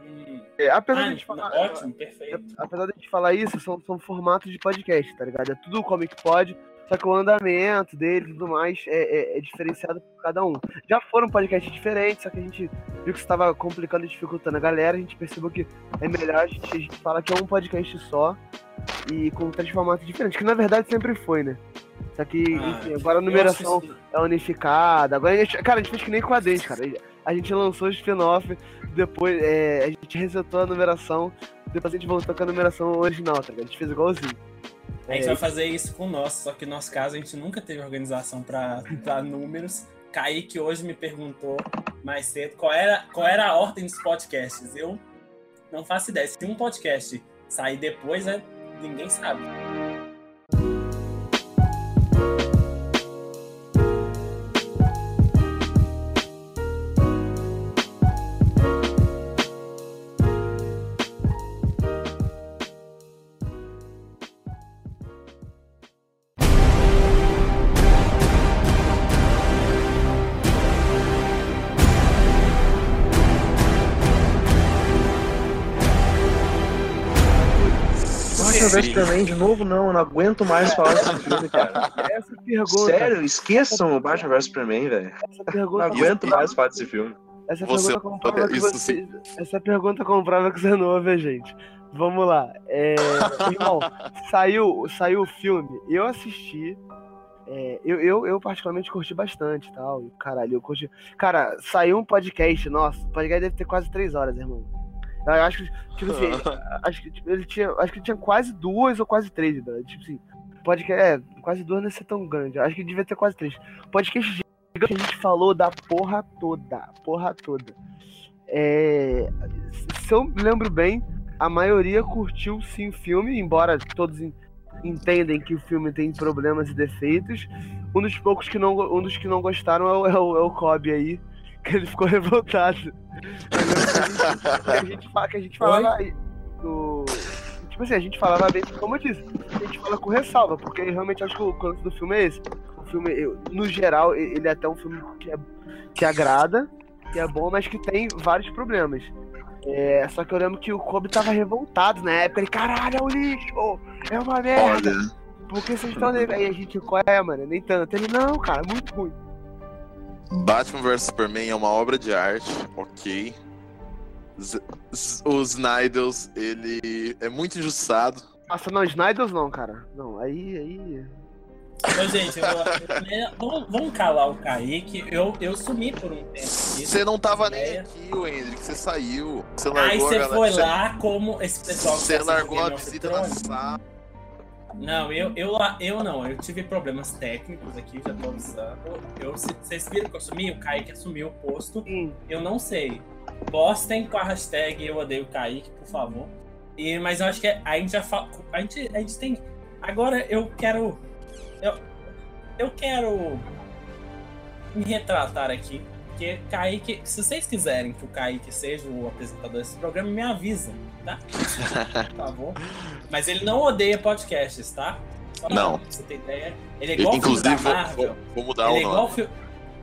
hum. É, apesar Ah, de a gente falar, ótimo, perfeito. apesar de a gente falar isso, são, são formatos de podcast, tá ligado? É tudo Comic Pod, só que o andamento dele e tudo mais é, é- é diferenciado por cada um. Já foram podcasts diferentes, só que a gente viu que estava complicando e dificultando a galera, a gente percebeu que é melhor a gente, a gente falar que é um podcast só e com três formatos diferentes, que na verdade sempre foi, né? Só que, Ah, enfim, agora a numeração é unificada. Agora a gente, cara, a gente fez que nem quadrinhos, cara. A gente lançou o spin-off, depois é, a gente resetou a numeração, depois a gente voltou com a numeração original, tá ligado? A gente fez igualzinho. A gente É, vai fazer isso com o nosso, só que no nosso caso a gente nunca teve organização para números. Kaique hoje me perguntou mais cedo qual era, qual era a ordem dos podcasts. Eu não faço ideia. Se um podcast sair depois, é, ninguém sabe. Superman de novo, não, eu não aguento mais falar desse filme, cara. Essa pergunta. Sério, esqueçam o Batman vs Superman, velho. Essa Não aguento mais falar desse filme. Essa Você- pergunta comprova que isso você. Essa pergunta comprova que você não ouve gente. Vamos lá. É, irmão, saiu, saiu o filme, eu assisti. é, eu, eu, eu particularmente curti bastante tal. e Caralho, eu curti. Cara, saiu um podcast, nossa, o podcast deve ter quase três horas, irmão. Eu acho que, tipo assim, acho que tipo, ele tinha. Acho que tinha quase duas ou quase três, velho. Tipo assim, podcast. É, quase duas não ia ser tão grande. Acho que devia ter quase três. Podcast que a gente falou da porra toda. Porra toda. É, se eu me lembro bem, a maioria curtiu sim o filme, embora todos en- entendem que o filme tem problemas e defeitos. Um dos poucos que não, um dos que não gostaram é o, é o, é o Kobe aí, que ele ficou revoltado. Que a gente fala, que a gente falava do. Tipo assim, a gente falava bem, como eu disse, a gente fala com ressalva, porque eu realmente acho que o canto do filme é esse. O filme, eu- no geral, ele é até um filme que, é, que agrada, que é bom, mas que tem vários problemas. É, só que eu lembro que o Kobe tava revoltado na época. Ele, caralho, é um lixo! É uma merda! Olha, Por que vocês estão? Aí a gente, qual é, mano? Nem tanto. Ele, não, cara, muito ruim. Batman vs Superman é uma obra de arte, ok. Z- z- O Snyders, ele é muito injustiçado. Nossa, não, Snyders não, cara. Não, aí, aí. Ô, gente, eu é, vamos, vamos calar o Kaique. Eu, eu sumi por um tempo. Você não tava nem aqui, o Hendrick, você saiu. Você Aí largou você a galera- foi você- lá, como esse pessoal que Você tá largou a visita na sala. Não, eu, eu, eu não, eu tive problemas técnicos aqui, já tô avisando. Eu, vocês viram que eu assumi? O Kaique assumiu o posto. Sim. Eu não sei. Postem com a hashtag Eu Odeio Kaique, por favor. E, mas eu acho que a gente já fala. A gente, a gente tem. Agora eu quero. Eu, eu quero me retratar aqui. Porque Kaique, se vocês quiserem que o Kaique seja o apresentador desse programa, me avisam, tá? Por favor. Mas ele não odeia podcasts, tá? Só Não. pra você ter ideia. Ele é igual Inclusive, filme da vou, Marvel. vou- vou mudar Ele é o igual, nome. fi-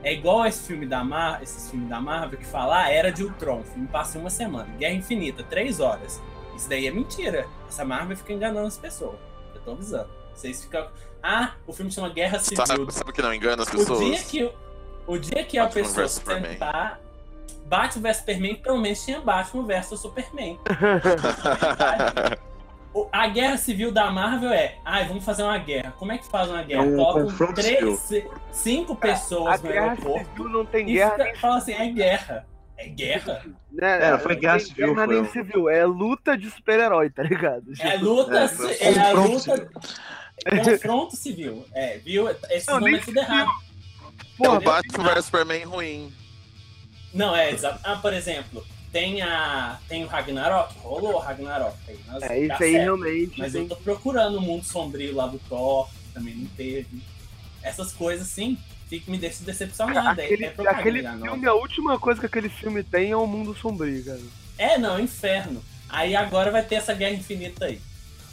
é igual esse filme da Mar, da Marvel que fala ah, Era de Ultron, o filme passa uma semana, Guerra Infinita, três horas. Isso daí é mentira. Essa Marvel fica enganando as pessoas. Eu tô avisando. Vocês ficam. Ah, o filme chama Guerra Civil. Sabe, sabe o que não engana as O dia pessoas? que, o- dia que a Batman pessoa vs Superman. sentar. Batman vs Superman, pelo menos tinha Batman vs Superman. A guerra civil da Marvel é, ai, vamos fazer uma guerra. Como é que faz uma guerra? É um Colocam confronto civil. ci- cinco A pessoas no guerra aeroporto civil não tem e guerra fica, fala assim, é guerra. É guerra. Né? É, foi Não guerra civil, Guerra foi nem civil, é luta de super-herói, tá ligado? É luta, É, foi é, a confronto luta. Confronto civil. É, viu? Esse Não, nome nem é tudo errado. É Porra, o Batman vs Superman ruim. Não, é exato. Ah, por exemplo, tem a. Tem o Ragnarok, rolou o Ragnarok aí. Mas é tá isso aí certo. realmente. Mas tem- eu tô procurando o mundo sombrio lá do Thor, que também não teve. Essas coisas, sim, fica, me deixa decepcionado. É, Aquele, é propaganda aquele filme, a última coisa que aquele filme tem é o mundo sombrio, cara. É, não, inferno. Aí agora vai ter essa guerra infinita aí.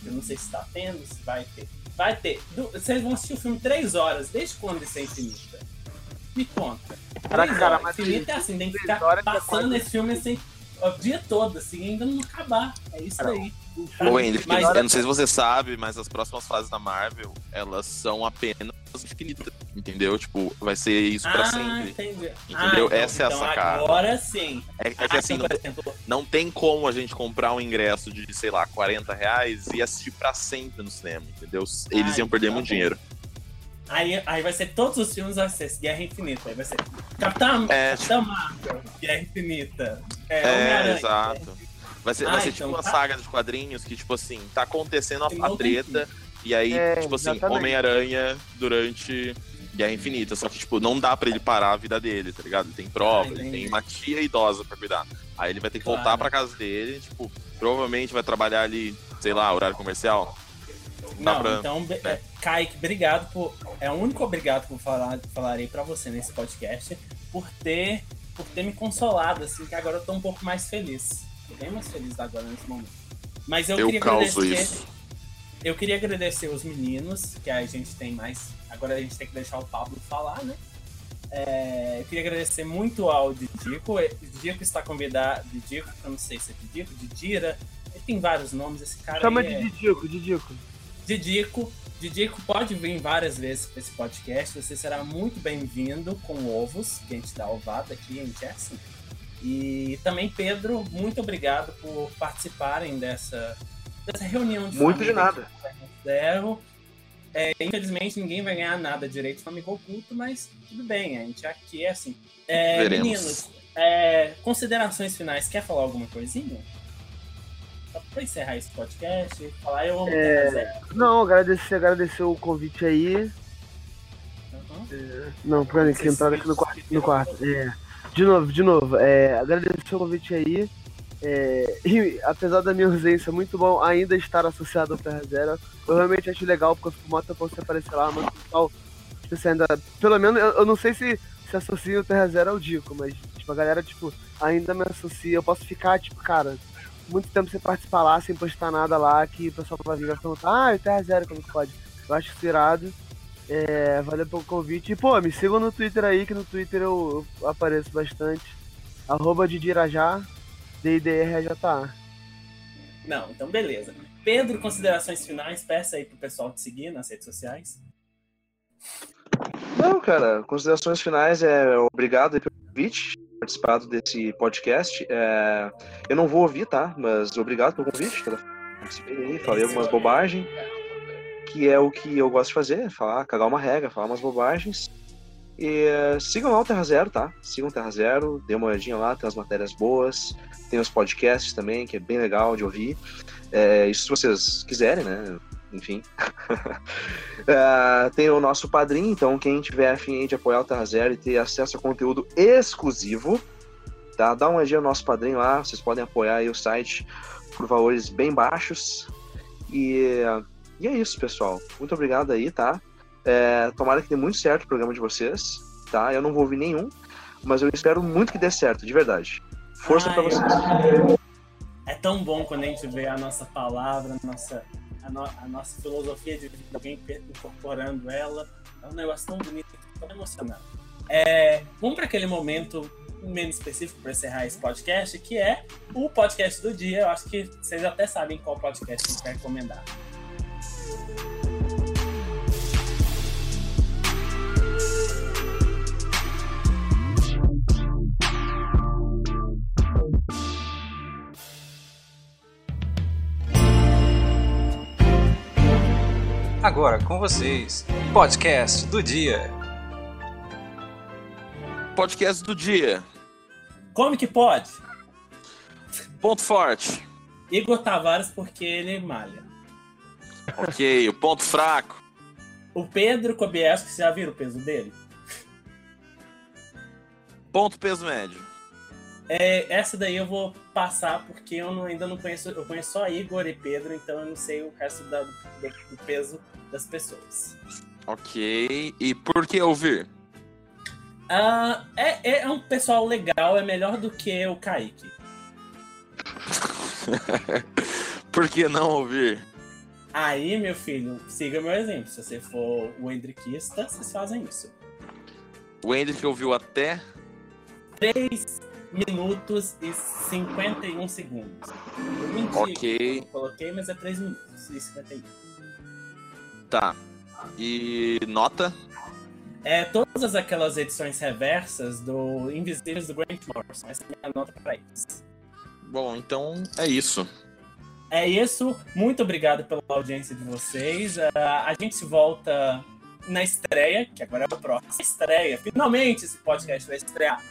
Eu não sei se tá tendo, se vai ter. Vai ter. Vocês vão assistir o filme três horas. Desde quando isso é infinita? Me conta. Caraca, cara, horas. mas Infinita é assim, tem que ficar é passando esse filme assim o dia todo, assim, ainda não acabar. É isso aí. Ô, Hendrick, Mas- eu não sei se você sabe, mas as próximas fases da Marvel, elas são apenas infinitas, entendeu? Tipo, vai ser isso pra ah, sempre. entendi. Entendeu? Ah, Essa é a então sacada. Agora sim. É, é que Ah, assim, então, não, exemplo, não tem como a gente comprar um ingresso de, sei lá, 40 reais e assistir pra sempre no cinema, entendeu? Eles Ah, iam perder tá muito bom. dinheiro. Aí, aí vai ser todos os filmes vai ser Guerra Infinita. Aí vai ser Capitão, É, Capitão Marvel, Guerra Infinita. É, É, exato. Vai ser, vai Ah, ser então tipo uma tá. saga de quadrinhos que, tipo assim, tá acontecendo a, treta, e aí, É, tipo assim. Homem-Aranha durante Guerra Infinita. Só que, tipo, não dá pra ele parar a vida dele, tá ligado? Ele tem prova, Ah, ele tem uma tia idosa pra cuidar. Aí ele vai ter que Claro. voltar pra casa dele, tipo, provavelmente vai trabalhar ali, sei lá, horário comercial. Dá Não, pra- então, né? é, Kaique, obrigado por. É o único obrigado que eu falar, falarei pra você nesse podcast por ter, por ter me consolado, assim, que agora eu tô um pouco mais feliz. Tô bem mais feliz agora nesse momento. Mas eu, Eu queria causo agradecer. isso. Eu queria agradecer os meninos, que a gente tem mais. Agora a gente tem que deixar o Pablo falar, né? É, eu queria agradecer muito ao Didico. Didico está convidado. Didico, eu não sei se é Didico, Didira. Ele tem vários nomes, esse cara. Chama aí é... de Didico, Didico. Didico. Didico pode vir várias vezes para esse podcast. Você será muito bem-vindo com ovos, que a gente dá ovada aqui, a gente é assim. E também, Pedro, muito obrigado por participarem dessa, dessa reunião de Muito de família nada. considero. É, infelizmente, ninguém vai ganhar nada direito com amigo oculto, mas tudo bem, a gente aqui é assim. É, meninos, é, considerações finais, quer falar alguma coisinha? Pra encerrar esse podcast, falar eu amo É. Terra Zero. Não, agradecer, agradecer o convite aí. Uhum. Não, peraí, que entraram aqui no quarto. No quarto. É. De novo, de novo, é, agradecer o convite aí. É, e apesar da minha ausência, muito bom ainda estar associado ao Terra Zero. Eu realmente acho legal, porque eu fico mó pra você aparecer lá, mas pessoal, você ainda. Pelo menos, eu, eu não sei se se associa o Terra Zero ao Dico, mas tipo, a galera, tipo, ainda me associa. Eu posso ficar, tipo, cara, muito tempo sem participar lá, sem postar nada lá, que o pessoal vai vir e perguntar, ah, o Terra Zero, como que pode? Eu acho isso irado. É, valeu pelo convite. E, pô, me sigam no Twitter aí, que no Twitter eu, eu apareço bastante. Arroba de Dirajá, DIDRJA. Não, então beleza. Pedro, considerações finais, peça aí pro pessoal te seguir nas redes sociais. Não, cara, considerações finais é obrigado pelo convite, participado desse podcast. É, eu não vou ouvir, tá? Mas obrigado pelo convite. Participei falei algumas bobagens, que é o que eu gosto de fazer, falar, cagar uma regra, falar umas bobagens. E uh, sigam lá o Terra Zero, tá? Sigam o Terra Zero, dê uma olhadinha lá, tem as matérias boas, tem os podcasts também, que é bem legal de ouvir. É, isso se vocês quiserem, né? Enfim. uh, tem o nosso padrinho, então quem tiver afim de apoiar o Terra Zero e ter acesso a conteúdo exclusivo, tá? Dá uma olhadinha no nosso padrinho lá, vocês podem apoiar aí o site por valores bem baixos. E, e é isso, pessoal. Muito obrigado aí, tá? É, tomara que dê muito certo o programa de vocês, tá? Eu não vou ouvir nenhum, mas eu espero muito que dê certo, de verdade. Força pra vocês. É tão bom quando a gente vê a nossa palavra, a nossa, a, no- a nossa filosofia de vida, alguém incorporando ela. É um negócio tão bonito, tão emocionante. É, vamos para aquele momento menos específico para encerrar esse podcast, que é o podcast do dia. Eu acho que vocês até sabem qual podcast a gente vai recomendar. Agora com vocês, podcast do dia. Podcast do dia. Como que pode? Ponto forte. Igor Tavares, porque ele malha. Ok, o ponto fraco. O Pedro Kobielski, vocês já viram o peso dele? Ponto peso médio. É, essa daí eu vou passar porque eu não- ainda não conheço. Eu conheço só Igor e Pedro, então eu não sei o resto da- do, do peso das pessoas. Ok. E por que ouvir? Ah, é, é um pessoal legal, é melhor do que o Kaique. por que não ouvir? Aí, meu filho, siga meu exemplo. Se você for o Hendrickista, vocês fazem isso. O Hendrick ouviu até 3 minutos e 51 segundos. Eu menti, Ok. eu coloquei, mas é 3 minutos e 51. Tá. E nota? É todas aquelas edições reversas do Invisíveis do Grant Morrison. Essa é a minha nota pra eles. Bom, então é isso. É isso. Muito obrigado pela audiência de vocês. Ah, a gente se volta na estreia, que agora é o próximo. Estreia. Finalmente esse podcast vai estrear.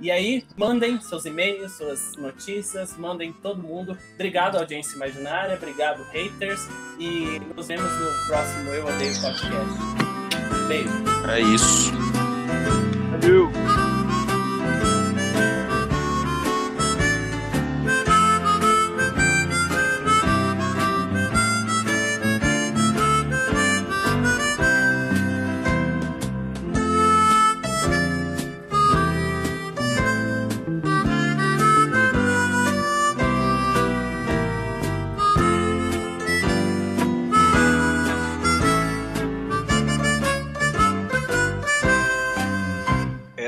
E aí, mandem seus e-mails, suas notícias, mandem todo mundo. Obrigado, audiência imaginária. Obrigado, haters. E nos vemos no próximo Eu Odeio Podcast. Beijo. É isso. Valeu!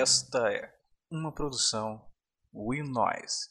Esta é uma produção Will Noise.